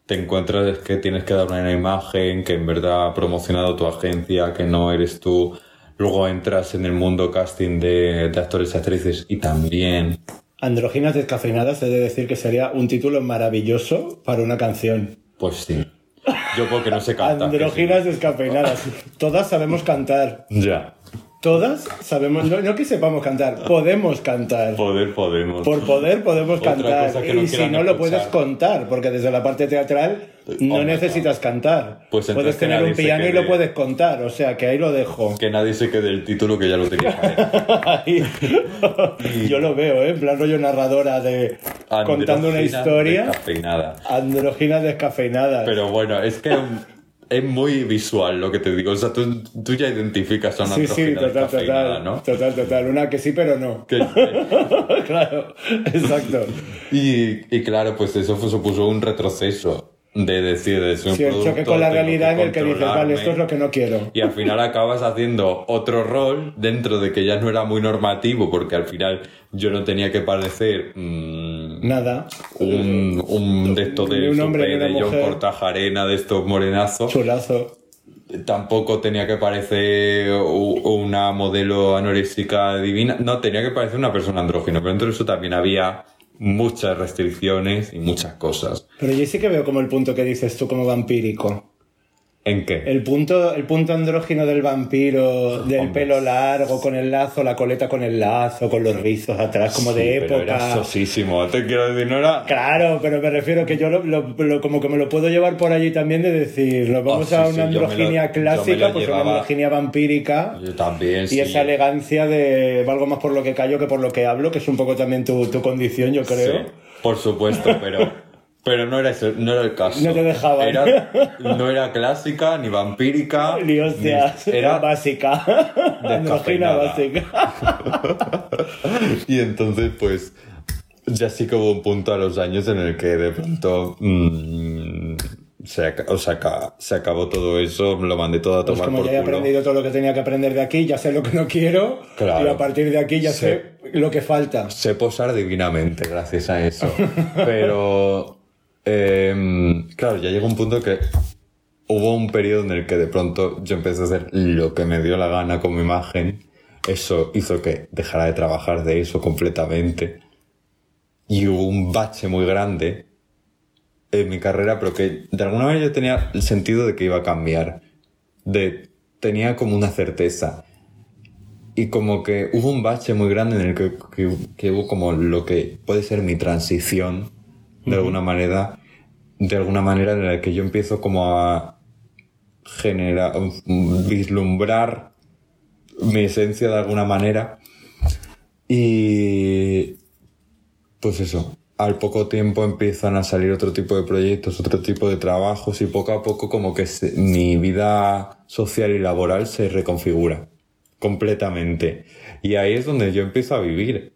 te encuentras es que tienes que dar una imagen que en verdad ha promocionado tu agencia, que no eres tú. Luego entras en el mundo casting de, de actores y actrices y también. Androginas descafeinadas, he de decir que sería un título maravilloso para una canción. Pues sí. Yo porque no sé cantar. Androginas descafeinadas. Todas sabemos cantar. Ya. Todas sabemos, no, no que sepamos cantar, podemos cantar. Poder podemos. Por poder podemos Otra cantar. no y si no lo puedes contar, porque desde la parte teatral no Hombre, necesitas cantar. Pues puedes tener un piano y lo puedes contar. O sea que ahí lo dejo. Que nadie se quede el título que ya lo ahí. Ahí. Yo lo veo, ¿eh? en plan rollo narradora de contando una historia. descafeinada. Androginas descafeinadas. Pero bueno, es que es muy visual lo que te digo. O sea, tú, tú ya identificas a una sí, sí, total, total. ¿no? Total, total. Una que sí, pero no. Que- claro, exacto. y, y claro, pues eso fue- supuso un retroceso. De decir, de ser un Sí, el choque con la realidad en el que dices, vale, esto es lo que no quiero. Y al final acabas haciendo otro rol dentro de que ya no era muy normativo, porque al final yo no tenía que parecer mm, Nada. un, un de estos de, un hombre de John mujer. Cortajarena, de estos morenazos. Chulazo. Tampoco tenía que parecer una modelo anoréxica divina. No, tenía que parecer una persona andrógena, pero dentro de eso también había muchas restricciones y muchas cosas. Pero yo sí que veo como el punto que dices tú como vampírico. ¿En qué? El punto, el punto andrógino del vampiro, del Hombre. pelo largo, con el lazo, la coleta con el lazo, con los rizos atrás, como de pero era época. sosísimo. Te quiero decir, no era... Claro, pero me refiero que yo lo, lo- lo- como que me lo puedo llevar por allí también de decir, nos vamos sí, a una lo- androginia clásica, lo pues una androginia vampírica. Yo también, Y esa elegancia de valgo más por lo que callo que por lo que hablo, que es un poco también tu, tu condición, yo creo. Sí, por supuesto, pero, pero no, era eso, no era el caso. No te dejaban. Era- no era clásica, ni vampírica. Ni hostias, ni- era básica. Descafeinada. básica. Y entonces, pues, ya sí que hubo un punto a los años en el que de pronto mm, se, o sea, se acabó todo eso, lo mandé todo a Pues tomar como por ya he culo. aprendido todo lo que tenía que aprender de aquí, ya sé lo que no quiero. Claro. Y a partir de aquí ya Sí. sé lo que falta. Sé posar divinamente gracias a eso. Pero, em, claro, ya llegó un punto que hubo un periodo en el que de pronto yo empecé a hacer lo que me dio la gana con mi imagen. Eso hizo que dejara de trabajar de eso completamente. Y hubo un bache muy grande en mi carrera, pero que de alguna manera yo tenía el sentido de que iba a cambiar. De, tenía como una certeza. Y como que hubo un bache muy grande en el que, que- que hubo como lo que puede ser mi transición, de alguna manera, de alguna manera en la que yo empiezo como a generar, vislumbrar mi esencia de alguna manera. Y pues eso, al poco tiempo empiezan a salir otro tipo de proyectos, otro tipo de trabajos y poco a poco como que se- mi vida social y laboral se reconfigura completamente. Y ahí es donde yo empiezo a vivir.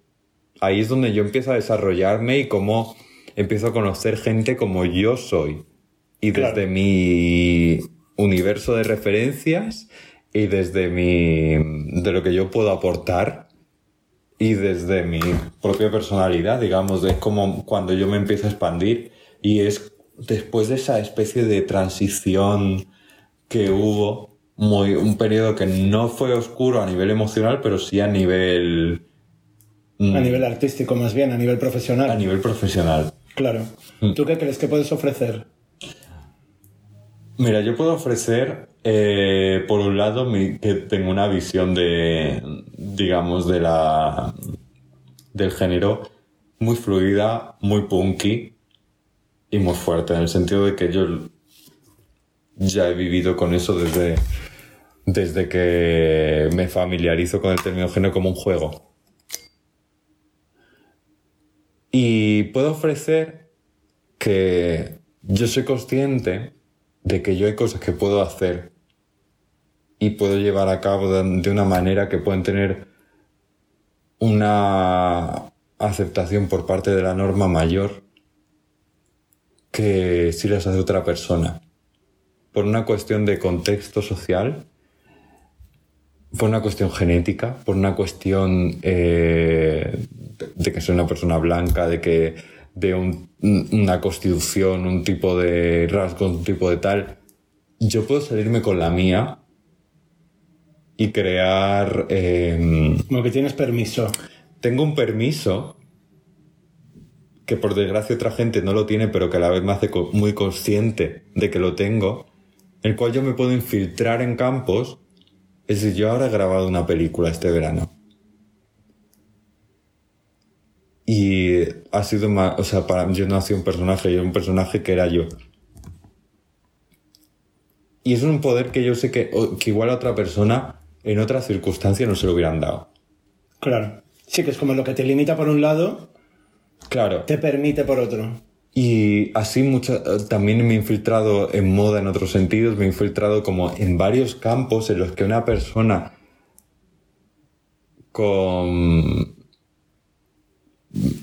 Ahí es donde yo empiezo a desarrollarme y cómo empiezo a conocer gente como yo soy. Y Claro. desde mi universo de referencias y desde mi de lo que yo puedo aportar y desde mi propia personalidad, digamos, es como cuando yo me empiezo a expandir y es después de esa especie de transición que hubo, muy, un periodo que no fue oscuro a nivel emocional, pero sí a nivel, mm, A nivel artístico, más bien, a nivel profesional. a nivel profesional. Claro. Mm. ¿Tú qué crees que puedes ofrecer? Mira, yo puedo ofrecer, eh, por un lado, mi- que tengo una visión de, digamos, de la, del género muy fluida, muy punky y muy fuerte, en el sentido de que yo ya he vivido con eso desde, desde que me familiarizo con el término género como un juego. Y puedo ofrecer que yo soy consciente de que yo hay cosas que puedo hacer y puedo llevar a cabo de, una manera que pueden tener una aceptación por parte de la norma mayor que si las hace otra persona. Por una cuestión de contexto social, por una cuestión genética, por una cuestión eh, de, que soy una persona blanca, de que de un- una constitución, un tipo de rasgo, un tipo de tal, yo puedo salirme con la mía y crear... em, Como que tienes permiso. tengo un permiso que por desgracia otra gente no lo tiene, pero que a la vez me hace muy consciente de que lo tengo, el cual yo me puedo infiltrar en campos. Es decir, yo ahora he grabado una película este verano. Y ha sido más, o sea, para yo no hacía un personaje, yo era un personaje que era yo. Y es un poder que yo sé que, que igual a otra persona en otras circunstancias no se lo hubieran dado. Claro. Sí, que es como lo que te limita por un lado, Claro. te permite por otro. Y así eh, también me he infiltrado en moda en otros sentidos, me he infiltrado como en varios campos en los que una persona con...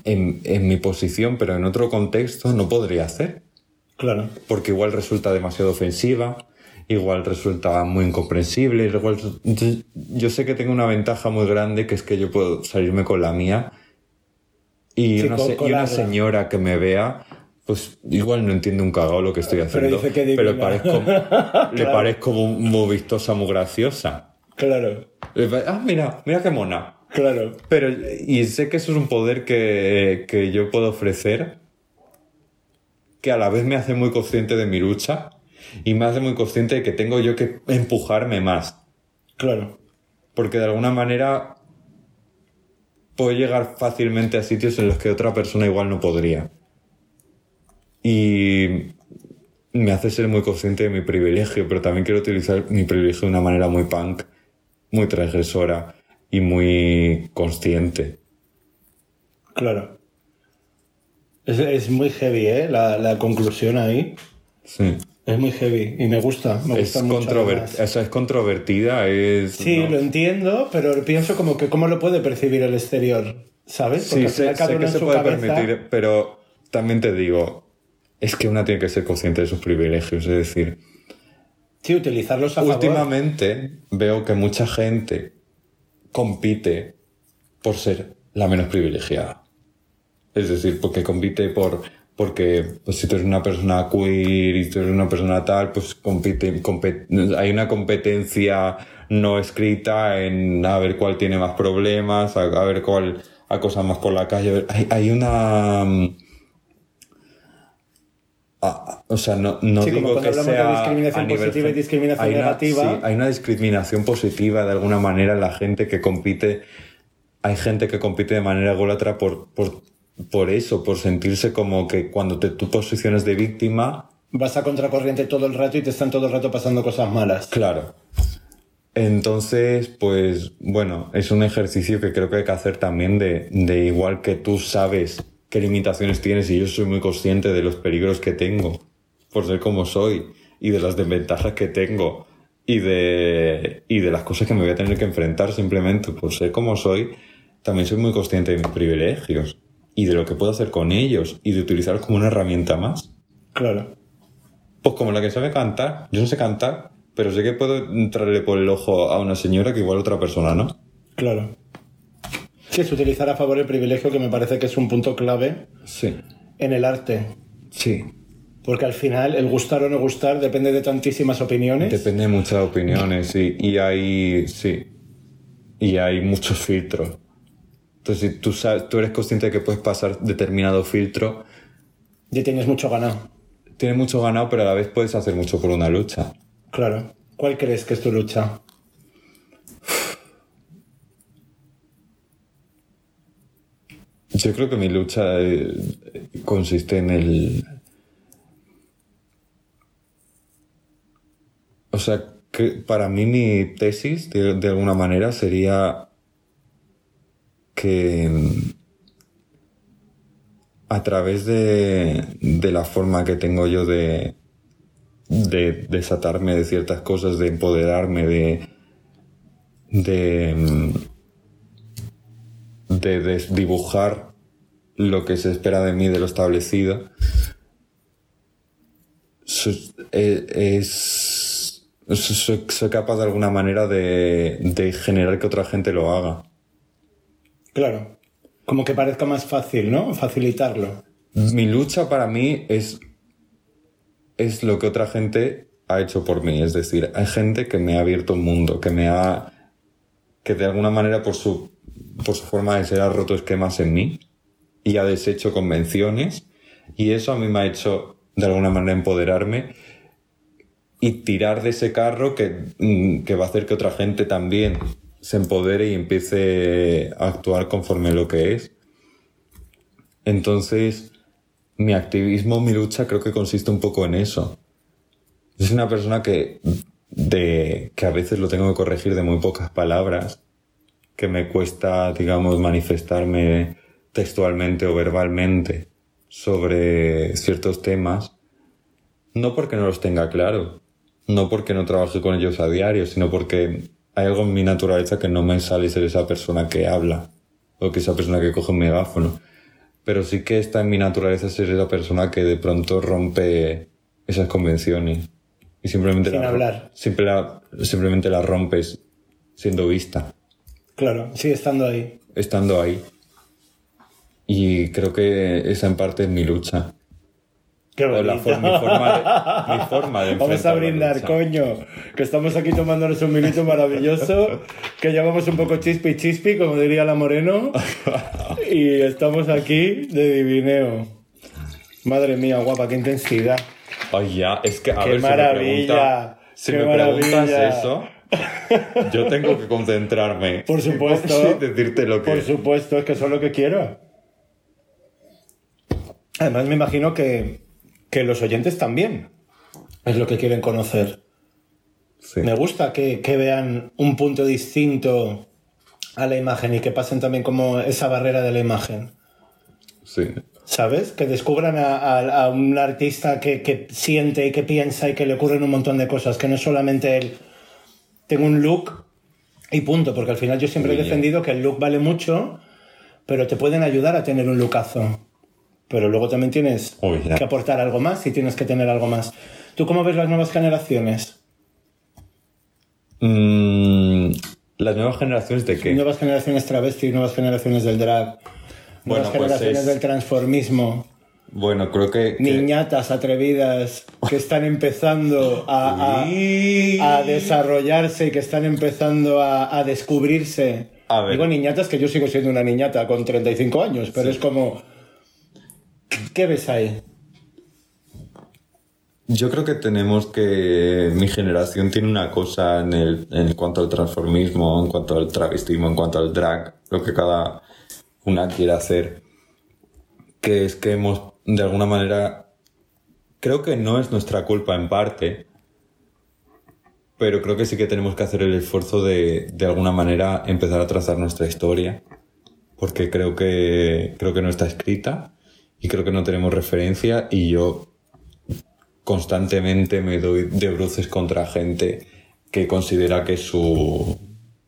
En, en mi posición, pero en otro contexto, no podría hacer. Claro. Porque igual resulta demasiado ofensiva, igual resulta muy incomprensible. Igual... Entonces, yo sé que tengo una ventaja muy grande, que es que yo puedo salirme con la mía. Y, Sí, una, se- y una señora que me vea, pues igual no entiende un cagao lo que estoy haciendo. dice que pero le parezco, le parezco muy, muy vistosa, muy graciosa. Claro, Ah, mira, mira qué mona. Claro. Pero, y sé que eso es un poder que, que yo puedo ofrecer, que a la vez me hace muy consciente de mi lucha y me hace muy consciente de que tengo yo que empujarme más. Claro. Porque de alguna manera puedo llegar fácilmente a sitios en los que otra persona igual no podría. Y me hace ser muy consciente de mi privilegio, pero también quiero utilizar mi privilegio de una manera muy punk, muy transgresora y muy consciente. Claro. Es, es muy heavy, ¿eh? La, la conclusión ahí. Sí. Es muy heavy y me gusta. Me Es, gusta mucho. controver- además. o sea, es controvertida, es... Sí, no. lo entiendo, pero pienso como que cómo lo puede percibir el exterior, ¿sabes? Sí, al sé, sé que se puede cabeza- permitir, pero también te digo, es que una tiene que ser consciente de sus privilegios, es decir, Sí, utilizarlos a favor. últimamente veo que mucha gente compite por ser la menos privilegiada. Es decir, porque compite por porque pues, si tú eres una persona queer y tú eres una persona tal, pues compite, hay una competencia no escrita en a ver cuál tiene más problemas, a, a ver cuál acosa más por la calle. Hay, hay una... mm, ah, o sea, no, no Sí, digo cuando que hablamos de sea discriminación positiva y discriminación hay una- negativa. sí, hay una discriminación positiva de alguna manera en la gente que compite. Hay gente que compite de manera ególatra por, por, por eso, por sentirse como que cuando te, tú posiciones de víctima, Vas a contracorriente todo el rato y te están todo el rato pasando cosas malas. claro. Entonces, pues bueno, es un ejercicio que creo que hay que hacer también de, de igual que tú sabes qué limitaciones tienes y yo soy muy consciente de los peligros que tengo por ser como soy y de las desventajas que tengo y de, y de las cosas que me voy a tener que enfrentar simplemente por ser como soy, también soy muy consciente de mis privilegios y de lo que puedo hacer con ellos y de utilizarlos como una herramienta más. Claro. Pues como la que sabe cantar. Yo no sé cantar, pero sé que puedo entrarle por el ojo a una señora que igual otra persona, ¿no? Claro. Sí, es utilizar a favor el privilegio que me parece que es un punto clave Sí. en el arte. Sí. Porque al final el gustar o no gustar depende de tantísimas opiniones. Depende de muchas opiniones, sí. Y hay, sí. Y hay muchos filtros. Entonces, si tú, sabes, tú eres consciente de que puedes pasar determinado filtro, Ya tienes mucho ganado. tienes mucho ganado, pero a la vez puedes hacer mucho por una lucha. Claro. ¿Cuál crees que es tu lucha? Yo creo que mi lucha eh, consiste en el... O sea, que para mí mi tesis, de, alguna manera, sería que a través de, de la forma que tengo yo de, de desatarme de ciertas cosas, de empoderarme, de, de, mm, de desdibujar lo que se espera de mí de lo establecido, soy, eh, es, soy, soy capaz de alguna manera de, de generar que otra gente lo haga. Claro. Como que parezca más fácil, ¿no? Facilitarlo. Mi lucha para mí es, es lo que otra gente ha hecho por mí. Es decir, hay gente que me ha abierto un mundo, que me ha, que de alguna manera por su, por su forma de ser ha roto esquemas en mí y ha deshecho convenciones. Y eso a mí me ha hecho de alguna manera empoderarme y tirar de ese carro que, mm, que va a hacer que otra gente también se empodere y empiece a actuar conforme lo que es. Entonces, mi activismo, mi lucha creo que consiste un poco en eso. Soy una persona que, de, que a veces lo tengo que corregir de muy pocas palabras, que me cuesta, digamos, manifestarme textualmente o verbalmente sobre ciertos temas, no porque no los tenga claro, no porque no trabaje con ellos a diario, sino porque hay algo en mi naturaleza que no me sale ser esa persona que habla o que esa persona que coge un megáfono. pero sí que está en mi naturaleza ser la persona que de pronto rompe esas convenciones. Y simplemente, Sin la, hablar. simple- la- simplemente la rompes siendo vista, Claro, sigue estando ahí. estando ahí. Y creo que esa en parte es mi lucha. Qué la bonito. for- mi, forma de, mi forma de Vamos a la brindar, coño. Que estamos aquí tomándonos un minuto maravilloso. Que llevamos un poco chispi chispi, como diría la Moreno. Y estamos aquí de divineo. Madre mía, guapa, qué intensidad. Ay, ya, es que a Qué ver maravilla, si qué me, pregunta- si me maravilla. preguntas eso, yo tengo que concentrarme. Por supuesto. Decirte lo que Por supuesto, es que eso es lo que quiero. Además, me imagino que, que los oyentes también es lo que quieren conocer. Sí. Me gusta que, que vean un punto distinto a la imagen y que pasen también como esa barrera de la imagen. sí. ¿Sabes? Que descubran a, a- a un artista que, que siente y que piensa y que le ocurren un montón de cosas, que no es solamente el tengo un look y punto, porque al final yo siempre he bien. defendido que el look vale mucho, pero te pueden ayudar a tener un lookazo. Pero luego también tienes que aportar algo más y tienes que tener algo más. ¿Tú cómo ves las nuevas generaciones? Mm, las nuevas generaciones de qué? Nuevas generaciones travesti, nuevas generaciones del drag, nuevas Bueno, pues generaciones es- del transformismo. Bueno, creo que. que- niñatas atrevidas que están empezando a, a- desarrollarse y que están empezando a, a descubrirse. A ver. Digo niñatas que yo sigo siendo una niñata con 35 años, pero es como... ¿Qué ves ahí? Yo creo que tenemos que. Mi generación tiene una cosa en, el, en cuanto al transformismo, en cuanto al travestismo, en cuanto al drag, lo que cada una quiere hacer. Que es que hemos, de alguna manera. Creo que no es nuestra culpa en parte. Pero creo que sí que tenemos que hacer el esfuerzo de, de alguna manera, empezar a trazar nuestra historia. Porque creo que, creo que no está escrita. Y creo que no tenemos referencia. Y yo constantemente me doy de bruces contra gente que considera que su,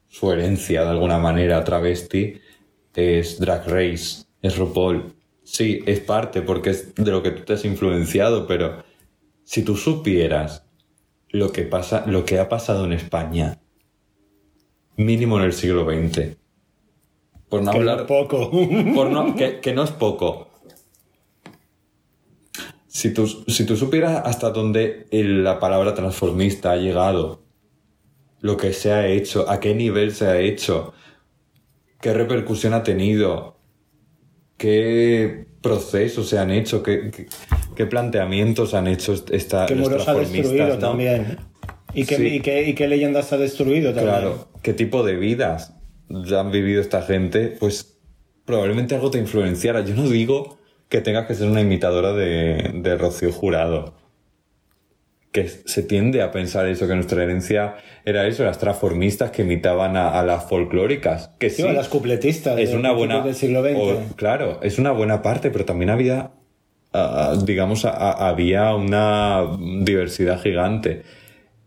su herencia de alguna manera travesti es Drag Race, es RuPaul. Sí, es parte porque es de lo que tú te has influenciado, pero si tú supieras lo que pasa, lo que ha pasado en España, mínimo en el siglo XX, por no Que hablar no poco. por no- que, que no es poco. Si tú, si tú supieras hasta dónde la palabra transformista ha llegado, lo que se ha hecho, a qué nivel se ha hecho, qué repercusión ha tenido, qué procesos se han hecho, qué, qué- qué planteamientos han hecho esta, los muros ha destruido ¿no? también. ¿Y qué, Sí. y, qué, y qué leyendas ha destruido también? Claro, qué tipo de vidas han vivido esta gente, pues probablemente algo te influenciara. Yo no digo que tengas que ser una imitadora de, de Rocío Jurado. Que se tiende a pensar eso, que nuestra herencia era eso, las transformistas que imitaban a, a las folclóricas. Que sí, Tío, las cupletistas es de una buena del siglo XX. o- claro es una buena parte pero también había digamos a- a- había una diversidad gigante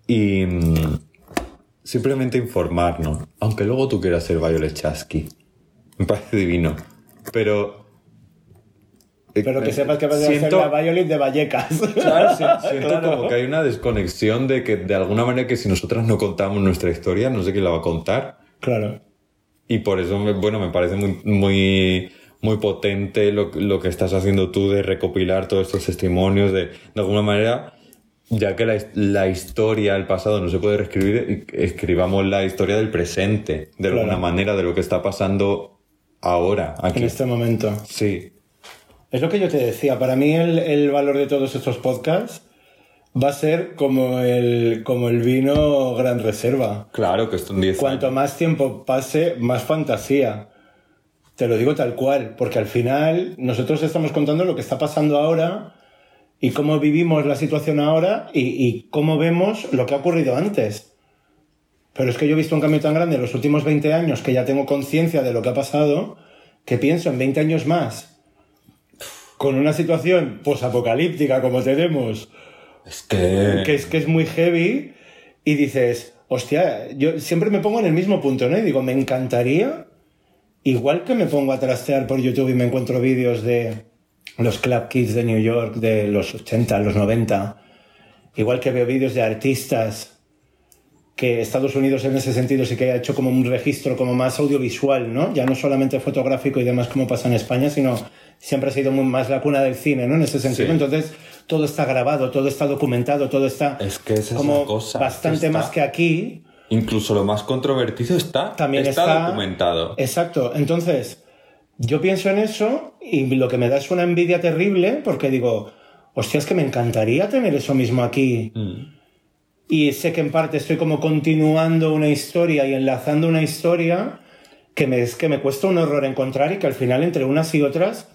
y mm, simplemente informarnos aunque luego tú quieras ser Violet Chasky me parece divino pero Pero que sepas que vas a ser Siento- la Violet de Vallecas. Claro, siento Claro. como que hay una desconexión de que de alguna manera que si nosotras no contamos nuestra historia, no sé quién la va a contar. Claro. Y por eso, me- bueno, me parece muy, muy, muy potente lo, lo que estás haciendo tú de recopilar todos estos testimonios, de, de alguna manera, ya que la, la historia, el pasado no se puede reescribir, escribamos la historia del presente, de Claro. alguna manera, de lo que está pasando ahora, aquí. En este momento. Sí, Es lo que yo te decía. Para mí el, el valor de todos estos podcasts va a ser como el, como el vino Gran Reserva. claro que son 10 Cuanto más tiempo pase, más fantasía. Te lo digo tal cual, porque al final nosotros estamos contando lo que está pasando ahora y cómo vivimos la situación ahora y, y cómo vemos lo que ha ocurrido antes. Pero es que yo he visto un cambio tan grande en los últimos 20 años que ya tengo conciencia de lo que ha pasado, que pienso en 20 años más, con una situación posapocalíptica como tenemos, Es que... que es que es muy heavy y dices, hostia, yo siempre me pongo en el mismo punto, ¿no? Y digo, me encantaría igual que me pongo a trastear por YouTube y me encuentro vídeos de los Club Kids de New York de los 80, los 90, igual que veo vídeos de artistas que Estados Unidos en ese sentido sí que ha hecho como un registro como más audiovisual, ¿no? Ya no solamente fotográfico y demás como pasa en España, sino siempre ha sido muy más la cuna del cine, ¿no? En ese sentido. Sí. Entonces, todo está grabado, todo está documentado, todo está Es que esa es como cosa, bastante está- más que aquí. Incluso lo más controvertido está, También está, está, documentado. Exacto. Entonces, yo pienso en eso y lo que me da es una envidia terrible porque digo, hostia, es que me encantaría tener eso mismo aquí. Mm. Y sé que en parte estoy como continuando una historia y enlazando una historia que me, es que me cuesta un horror encontrar y que al final entre unas y otras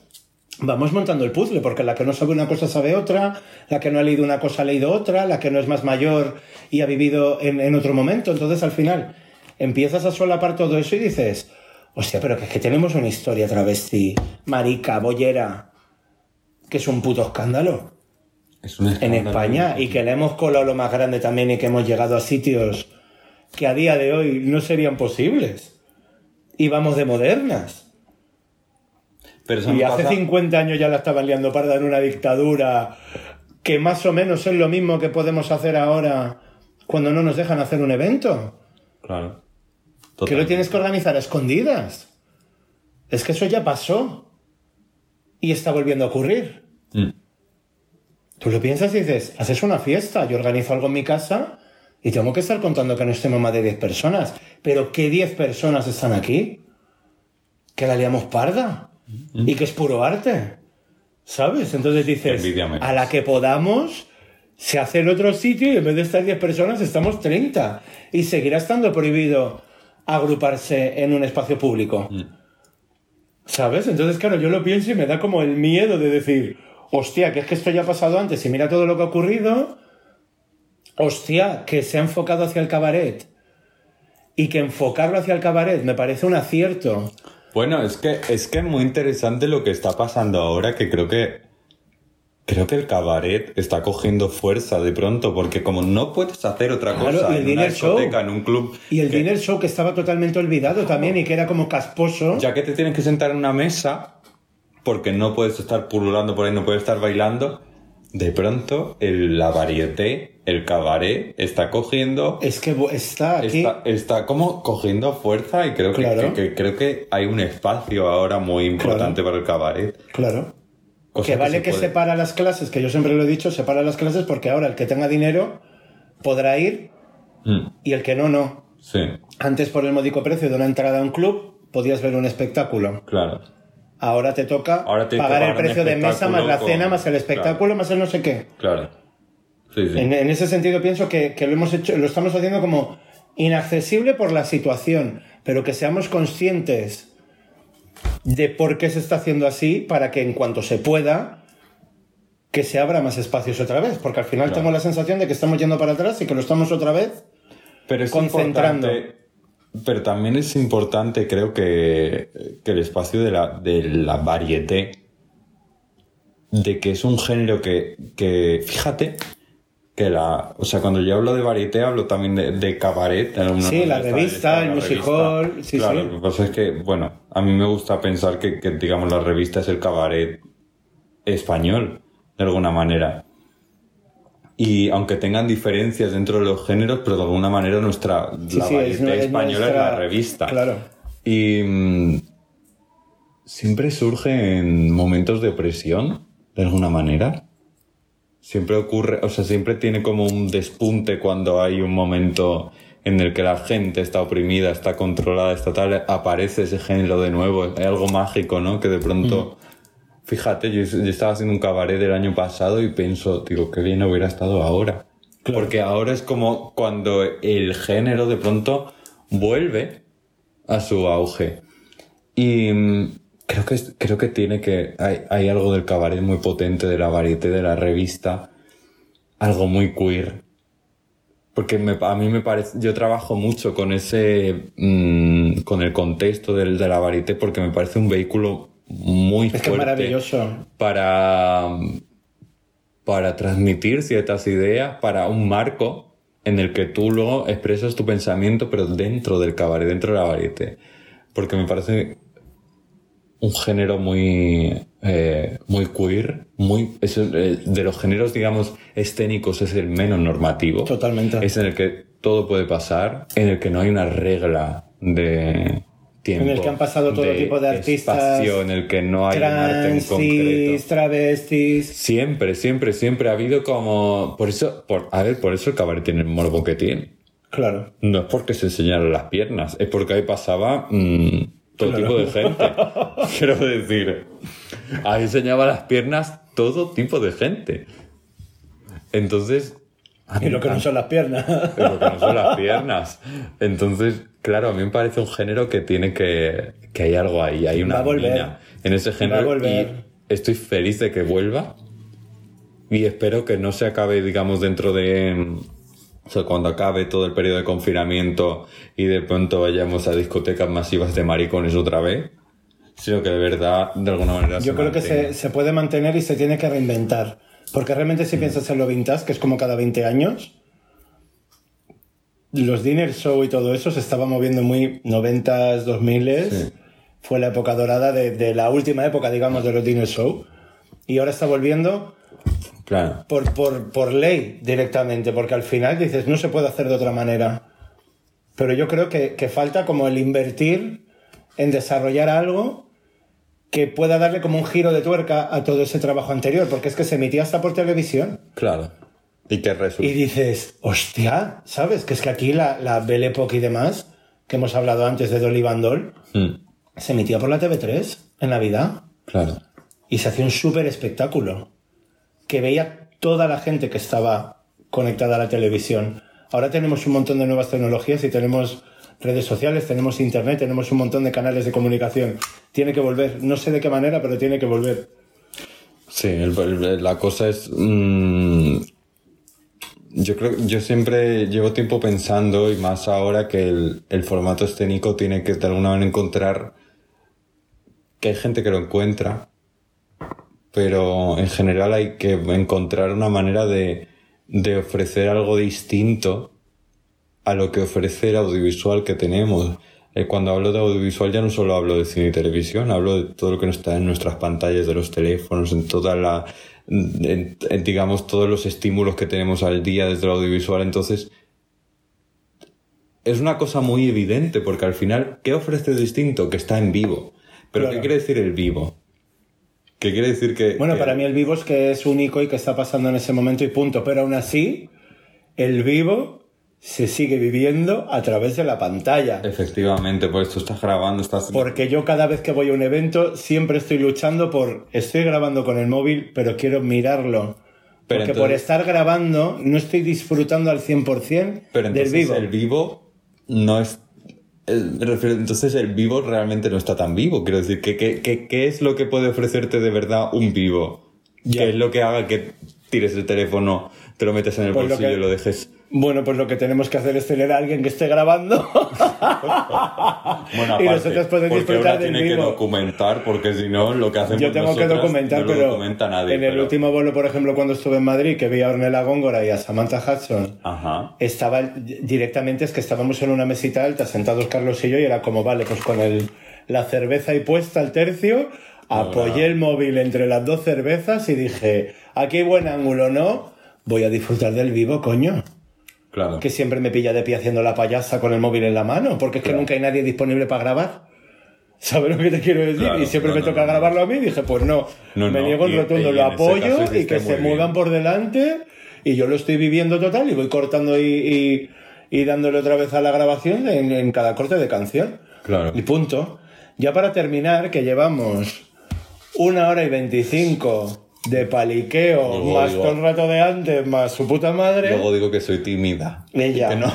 vamos montando el puzzle, porque la que no sabe una cosa sabe otra, la que no ha leído una cosa ha leído otra, la que no es más mayor y ha vivido en, otro momento. Entonces al final empiezas a solapar todo eso y dices, hostia, pero que es que tenemos una historia travesti, marica, bollera, que es un puto escándalo Es un en. España y que le hemos colado lo más grande también y que hemos llegado a sitios que a día de hoy no serían posibles. Y vamos de modernas. Pero eso Y hace pasa- 50 años ya la estaban liando parda en una dictadura que más o menos es lo mismo que podemos hacer ahora cuando no nos dejan hacer un evento. Claro. Que lo tienes que organizar a escondidas. Es que eso ya pasó. Y está volviendo a ocurrir. Mm. Tú lo piensas y dices, haces una fiesta, yo organizo algo en mi casa y tengo que estar contando que no estemos más de 10 personas. Pero ¿qué 10 personas están aquí? Que la liamos parda y que es puro arte. ¿Sabes? Entonces dices, a la que podamos, se hace en otro sitio y en vez de estar 10 personas estamos 30. Y seguirá estando prohibido agruparse en un espacio público. ¿Sabes? Entonces, claro, yo lo pienso y me da como el miedo de decir, hostia, que es que esto ya ha pasado antes y mira todo lo que ha ocurrido. Hostia, que se ha enfocado hacia el cabaret. Y que enfocarlo hacia el cabaret me parece un acierto. Bueno, es que es que muy interesante lo que está pasando ahora, que creo que creo que el cabaret está cogiendo fuerza de pronto, porque como no puedes hacer otra Claro, cosa y el en una show. en un club, Y el que- dinner show que estaba totalmente olvidado también y que era como casposo. ya que te tienes que sentar en una mesa, porque no puedes estar pululando por ahí, no puedes estar bailando, de pronto el, la varieté, el cabaret, está cogiendo Es que está aquí. Está, está como cogiendo fuerza y creo que, Claro. que- que creo que hay un espacio ahora muy importante para el cabaret. Claro. Cosa que vale se que separa las clases, que yo siempre lo he dicho, separa las clases porque ahora el que tenga dinero podrá ir Mm, y el que no, no. sí, Antes por el módico precio de una entrada a un club podías ver un espectáculo. claro. Ahora te toca Ahora te pagar el precio de mesa más la con- cena más el espectáculo más el no sé qué. Claro. Sí, sí. En, en ese sentido pienso que, que lo hemos hecho, lo estamos haciendo como inaccesible por la situación, pero que seamos conscientes de por qué se está haciendo así para que en cuanto se pueda que se abra más espacios otra vez, porque al final Claro. tengo la sensación de que estamos yendo para atrás y que lo estamos otra vez. Pero es concentrando. importante- Pero también es importante, creo que, que el espacio de la, de la varieté, de que es un género que, que, fíjate, que la, o sea, cuando yo hablo de varieté hablo también de, de cabaret. Sí, la revista, el music hall, sí, claro, sí. Lo que pasa es que, bueno, a mí me gusta pensar que, que, digamos, la revista es el cabaret español, de alguna manera. Y aunque tengan diferencias dentro de los géneros, pero de alguna manera nuestra Sí, la sí, es es española es la revista. Claro. Y mm, siempre surge en momentos de opresión, de alguna manera. Siempre ocurre, o sea, siempre tiene como un despunte cuando hay un momento en el que la gente está oprimida, está controlada, está tal, aparece ese género de nuevo. Hay algo mágico, ¿no? Que de pronto, fíjate, yo, yo estaba haciendo un cabaret del año pasado y pienso, digo, qué bien hubiera estado ahora. Porque ahora es como cuando el género de pronto vuelve a su auge. Y mm, creo que, creo que tiene que. Hay, hay algo del cabaret muy potente, de la varieté, de la revista. Algo muy queer. Porque me- a mí me parece. Yo trabajo mucho con ese. mm, con el contexto del, de la varieté, porque me parece un vehículo muy Es que fuerte maravilloso. para, para transmitir ciertas ideas, para un marco en el que tú luego expresas tu pensamiento, pero dentro del cabaret, dentro de la varieté. Porque me parece un género muy, eh, muy queer, muy, es, eh, de los géneros, digamos, escénicos es el menos normativo. Totalmente. Es en el que todo puede pasar, en el que no hay una regla de tiempo. En el que han pasado todo tipo de artistas, espacio, en el que no hay un arte en Transis, concreto. travestis. Siempre, siempre, siempre ha habido como... Por eso, por, a ver, por eso el cabaret tiene el morbo que tiene. Claro. No es porque se enseñaran las piernas, es porque ahí pasaba mm, todo Claro. tipo de gente. Quiero decir, ahí enseñaba las piernas todo tipo de gente. Entonces... a Y mí- lo que no son las piernas. lo que no son las piernas. Entonces, claro, a mí me parece un género que tiene que... que hay algo ahí, hay una mina en ese género. Va a volver. Y estoy feliz de que vuelva. Y espero que no se acabe, digamos, dentro de... O sea, cuando acabe todo el periodo de confinamiento y de pronto vayamos a discotecas masivas de maricones otra vez, sino que de verdad, de alguna manera... Yo creo que mantenga. se, se puede mantener y se tiene que reinventar. Porque realmente si piensas en lo vintage, que es como cada 20 años, los dinner show y todo eso se estaba moviendo muy 90s, 2000s. Sí. Fue la época dorada de, de la última época, digamos, de los dinner show. Y ahora está volviendo Claro. por, por, por ley directamente, porque al final dices, no se puede hacer de otra manera. Pero yo creo que, que falta como el invertir en desarrollar algo que pueda darle como un giro de tuerca a todo ese trabajo anterior, porque es que se emitía hasta por televisión. Claro. Y que Y resulta... dices, hostia, ¿sabes? Que es que aquí la, la Belle Époque y demás, que hemos hablado antes de Dolly Bandol, Mm, se emitía por la TV3 en Navidad claro. y se hacía un súper espectáculo que veía toda la gente que estaba conectada a la televisión. Ahora tenemos un montón de nuevas tecnologías y tenemos redes sociales, tenemos internet, tenemos un montón de canales de comunicación. Tiene que volver, no sé de qué manera, pero tiene que volver. Sí, la cosa es. mm, yo creo yo siempre llevo tiempo pensando, y más ahora, que el, formato escénico tiene que de alguna manera encontrar. que hay gente que lo encuentra, pero en general hay que encontrar una manera de ofrecer algo distinto a lo que ofrece el audiovisual que tenemos. Eh, Cuando hablo de audiovisual ya no solo hablo de cine y televisión, hablo de todo lo que está en nuestras pantallas de los teléfonos, en toda la, en- en, digamos, todos los estímulos que tenemos al día desde el audiovisual. Entonces, es una cosa muy evidente porque al final, ¿qué ofrece distinto? Que está en vivo. Pero Claro. ¿qué quiere decir el vivo? ¿Qué quiere decir que... Bueno, que- para mí el vivo es que es único y que está pasando en ese momento y punto. Pero aún así, el vivo se sigue viviendo a través de la pantalla. Efectivamente, pues tú estás grabando, estás... Porque yo cada vez que voy a un evento siempre estoy luchando por, estoy grabando con el móvil, pero quiero mirarlo. Pero Porque por estar grabando no estoy disfrutando al 100% Pero del entonces vivo. el vivo no es... eh, entonces el vivo realmente no está tan vivo. Quiero decir, ¿qué, qué, qué, qué es lo que puede ofrecerte de verdad un vivo? ¿Qué es lo que haga que tires el teléfono, te lo metes en el Pues lo bolsillo que- y lo dejes? Bueno, pues lo que tenemos que hacer es tener a alguien que esté grabando Bueno, y nosotros podemos disfrutar del tiene que documentar, porque si no, lo que hacemos Yo tengo que documentar, no pero documenta nadie. en el pero- último vuelo, por ejemplo, cuando estuve en Madrid, que vi a Ornella Góngora y a Samantha Hudson, Ajá. estaba directamente, es que estábamos en una mesita alta, sentados Carlos y yo, y era como, vale, pues con el, la cerveza ahí puesta al tercio, apoyé el móvil entre las dos cervezas y dije, aquí hay buen ángulo, ¿no? Voy a disfrutar del vivo, coño. Claro. Que siempre me pilla de pie haciendo la payasa con el móvil en la mano, porque es que nunca hay nadie disponible para grabar. ¿Sabes lo que te quiero decir? Claro, y siempre no, me no, toca no, grabarlo a mí. Dije, pues no, me niego y- rotundo, lo apoyo y que se muevan por delante. Y yo lo estoy viviendo total y voy cortando y, y, y dándole otra vez a la grabación en, en cada corte de canción. Claro. Y punto. Ya para terminar, que llevamos una hora y veinticinco de paliqueo, Luego más digo- todo el rato de antes, más su puta madre. Luego digo que soy tímida. Ella. Que no.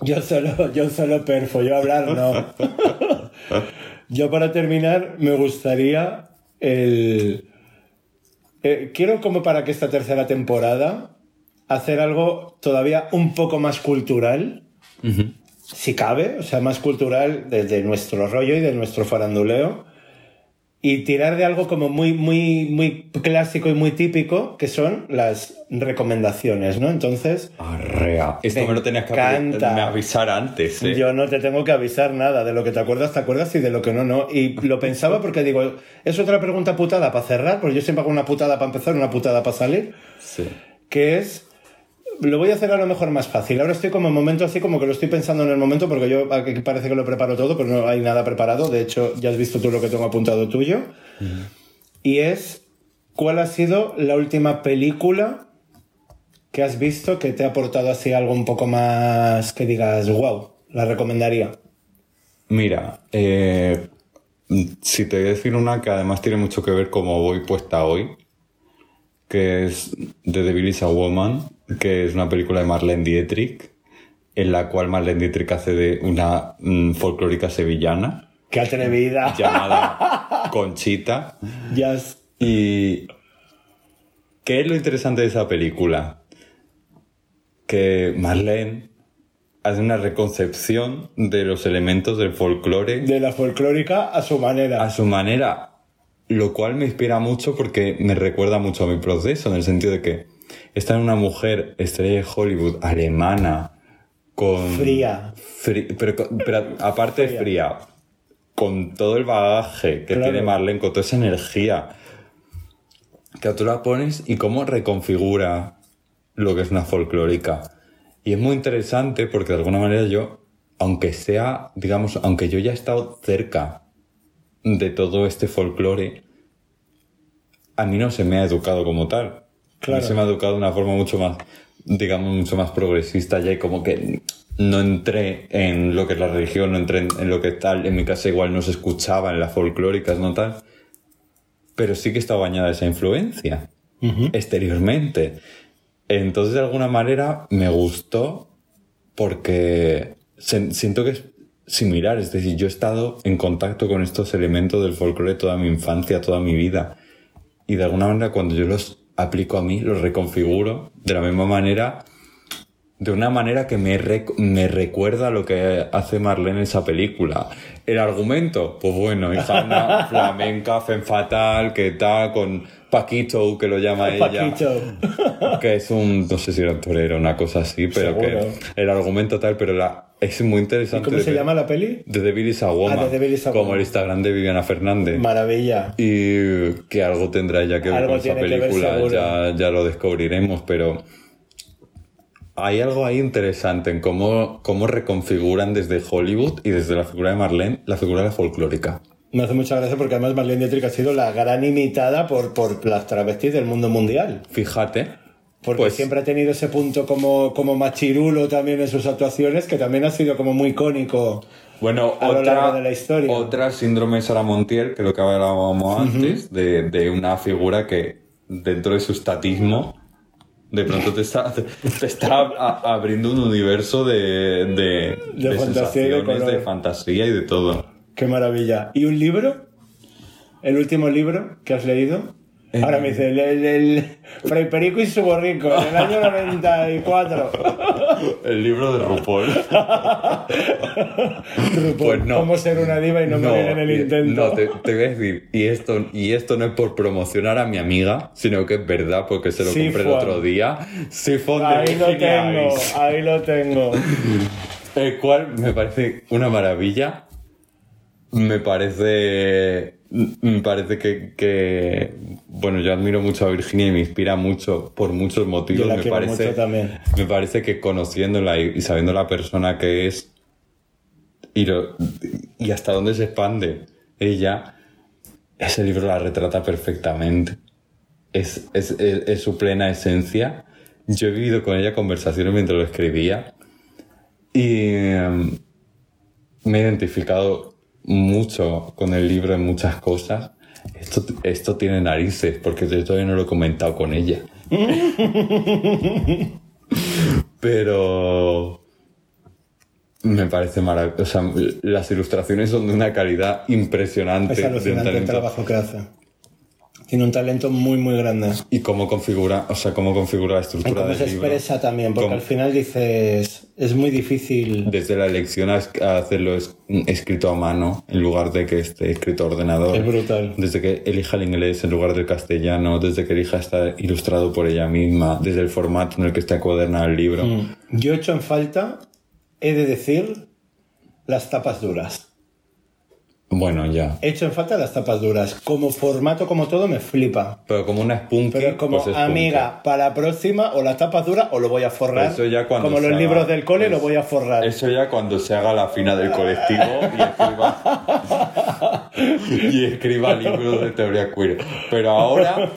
Yo solo, yo solo perfo, yo hablar no. yo para terminar me gustaría el... eh, quiero como para que esta tercera temporada hacer algo todavía un poco más cultural, si cabe, o sea, más cultural desde nuestro rollo y de nuestro faranduleo. Y tirar de algo como muy, muy, muy clásico y muy típico, que son las recomendaciones, ¿no? Entonces, Arrea. Esto Me me lo tenías que encanta. me avisar antes, ¿eh? yo no te tengo que avisar nada, de lo que te acuerdas, te acuerdas y de lo que no, no. Y lo pensaba porque digo, es otra pregunta putada para cerrar, porque yo siempre hago una putada para empezar, una putada para salir, Sí. que es lo voy a hacer a lo mejor más fácil. Ahora estoy como en momento así, como que lo estoy pensando en el momento, porque yo aquí parece que lo preparo todo, pero no hay nada preparado. De hecho, ya has visto tú lo que tengo apuntado tuyo. Y es, ¿cuál ha sido la última película que has visto que te ha aportado así algo un poco más que digas, wow, la recomendaría? Mira, eh, si te voy a decir una que además tiene mucho que ver cómo voy puesta hoy, que es The Devil is a Woman, que es una película de Marlene Dietrich, en la cual Marlene Dietrich hace de una mm, folclórica sevillana ¡Qué atrevida! llamada Conchita. Y ¿qué es lo interesante de esa película? Que Marlene hace una reconcepción de los elementos del folclore de la folclórica a su manera. a su manera, lo cual me inspira mucho porque me recuerda mucho a mi proceso, en el sentido de que esta es una mujer estrella de Hollywood, alemana, con... Fría. Pero, pero aparte de fría, con todo el bagaje que Claro. tiene Marlene, con toda esa energía, que tú la pones y cómo reconfigura lo que es una folclórica. Y es muy interesante porque de alguna manera yo, aunque sea, digamos, aunque yo ya he estado cerca de todo este folclore, a mí no se me ha educado como tal. A Claro. mí se me ha educado de una forma mucho más, digamos, mucho más progresista ya y como que no entré en lo que es la religión, no entré en, en lo que tal, en mi casa igual no se escuchaba en las folclóricas, no tal, pero sí que está bañada esa influencia exteriormente. Entonces, de alguna manera, me gustó porque siento que es similar. Es decir, yo he estado en contacto con estos elementos del folclore toda mi infancia, toda mi vida. Y de alguna manera, cuando yo los aplico a mí, los reconfiguro de la misma manera, de una manera que me, rec- me recuerda lo que hace Marlene en esa película. El argumento, pues bueno, hija una flamenca, fen fatal, que tal, con Paquito, que lo llama ella Paquito. que es un, no sé si era un torero una cosa así, pero Seguro. que el argumento tal, pero la, es muy interesante. ¿Cómo de se llama la peli? The Devil is a Woman, Ah, The Devil is a como Woman. el Instagram de Viviana Fernández. Maravilla. y que algo tendrá ella que ver Algo con esa ver, película, ya, ya lo descubriremos, pero hay algo ahí interesante en cómo, cómo reconfiguran desde Hollywood y desde la figura de Marlene la figura de folclórica. Me hace mucha gracia porque además Marlene Dietrich ha sido la gran imitada por, por las travestis del mundo mundial. Fíjate. Porque pues, siempre ha tenido ese punto como, como machirulo también en sus actuaciones, que también ha sido como muy icónico. Bueno, a lo largo de la historia. otra síndrome Sara Montiel, que lo que hablábamos antes, de, de una figura que dentro de su estatismo, de pronto te está, te está a- abriendo un universo de, de, De de de fantasía y de todo. Qué maravilla. ¿Y un libro? ¿El último libro que has leído? Eh. Ahora me dice, el, el, el Fray Perico y su borrico, en el año 94. El libro de RuPaul. Pues no. ¿Cómo ser una diva y no, morir en el intento? No, te, te voy a decir, y esto, y esto no es por promocionar a mi amiga, sino que es verdad porque se lo Sí, compré el Juan. otro día. Sifón de Ahí lo tengo, ahí lo tengo. El cual me parece una maravilla. Me parece. Me parece que, que- Bueno, yo admiro mucho a Virginia y me inspira mucho por muchos motivos. Yo la me quiero parece, mucho también. Me parece que conociéndola y, y sabiendo la persona que es y, lo- y hasta dónde se expande ella, ese libro la retrata perfectamente. Es, es, es- es su plena esencia. Yo he vivido con ella conversaciones mientras lo escribía y em, me he identificado mucho con el libro en muchas cosas. Esto, esto tiene narices, porque yo todavía no lo he comentado con ella. Pero me parece maravilloso. Sea, las ilustraciones son de una calidad impresionante. Es de el trabajo que hace. Tiene un talento muy, muy grande. Y cómo configura, o sea, cómo configura la estructura cómo del se libro. expresa también, porque Cómo- al final dices, es muy difícil. Desde la elección a, hacerlo es- escrito a mano en lugar de que esté escrito a ordenador. Es brutal. Desde que elija el inglés en lugar del castellano, desde que elija estar ilustrado por ella misma, desde el formato en el que está encuadernado el libro. Mm. Yo he hecho en falta, he de decir, las tapas duras. Bueno, ya. He hecho en falta las tapas duras. Como formato, como todo, me flipa. Pero como una spunky, Pero es como, pues es amiga, para la próxima, o las tapas duras o lo voy a forrar. Eso ya cuando como los haga- libros del cole, es- lo voy a forrar. Eso ya cuando se haga la fina del colectivo y escriba, y escriba libros de teoría queer. Pero ahora,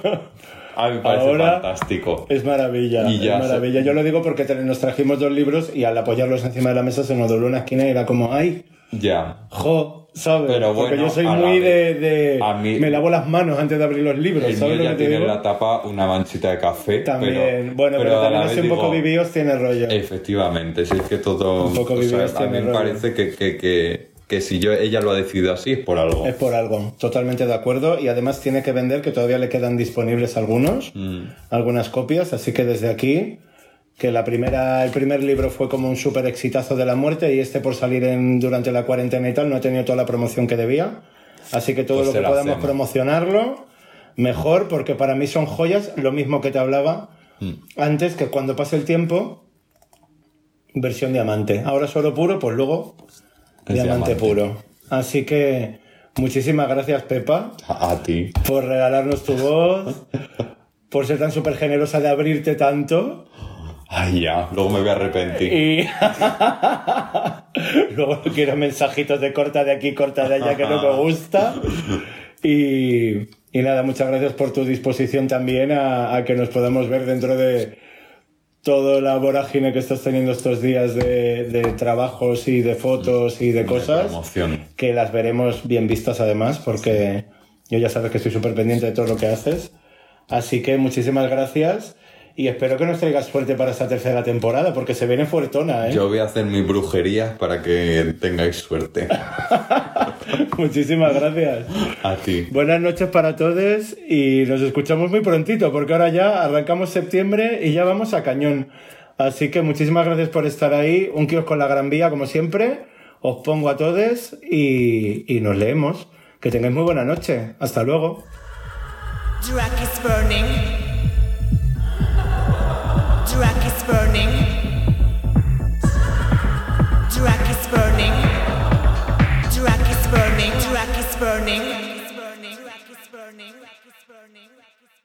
a mí me parece Ahora- fantástico. Es maravilla, Y ya es maravilla. se- Yo lo digo porque nos trajimos dos libros y al apoyarlos encima de la mesa se nos dobló una esquina y era como, ay, Ya. jo, ¿sabes? Pero porque bueno, yo soy muy de, a mí- Me lavo las manos antes de abrir los libros, El ¿sabes mío lo que tiene en digo? la tapa una manchita de café. También, pero, bueno, pero, la también así un poco digo, vivíos tiene rollo. Efectivamente, si es que todo. Un poco o sea, vivíos a mí tiene me rollo. parece que, que, que, que si yo, ella lo ha decidido así es por algo. Es por algo, totalmente de acuerdo. Y además tiene que vender, que todavía le quedan disponibles algunos, Mm. algunas copias. Así que desde aquí, que la primera, el primer libro fue como un súper exitazo de la muerte y este por salir en, durante la cuarentena y tal no ha tenido toda la promoción que debía. Así que todo Pues lo que podamos hacemos. promocionarlo, mejor, porque para mí son joyas, lo mismo que te hablaba Mm. antes, que cuando pase el tiempo, versión diamante. Ahora solo puro, pues luego diamante, diamante. puro. Así que muchísimas gracias, Pepa, A, a ti. por regalarnos tu voz, por ser tan súper generosa de abrirte tanto. Ay, ya, luego me voy a arrepentir. Y luego quiero mensajitos de corta de aquí, corta de allá, que no me gusta. Y, y nada, muchas gracias por tu disposición también a, a que nos podamos ver dentro de toda la vorágine que estás teniendo estos días de, de trabajos y de fotos y de cosas. promoción. Que las veremos bien vistas además, porque yo ya sabes que estoy súper pendiente de todo lo que haces. Así que muchísimas gracias y espero que nos traigas suerte para esta tercera temporada, porque se viene fuertona, ¿eh? Yo voy a hacer mis brujerías para que tengáis suerte. Muchísimas gracias. A ti. Buenas noches para todos y nos escuchamos muy prontito, porque ahora ya arrancamos septiembre y ya vamos a cañón. Así que muchísimas gracias por estar ahí. Un kiosco en la Gran Vía, como siempre. Os pongo a todos y, y nos leemos. Que tengáis muy buena noche. Hasta luego. Drag is burning.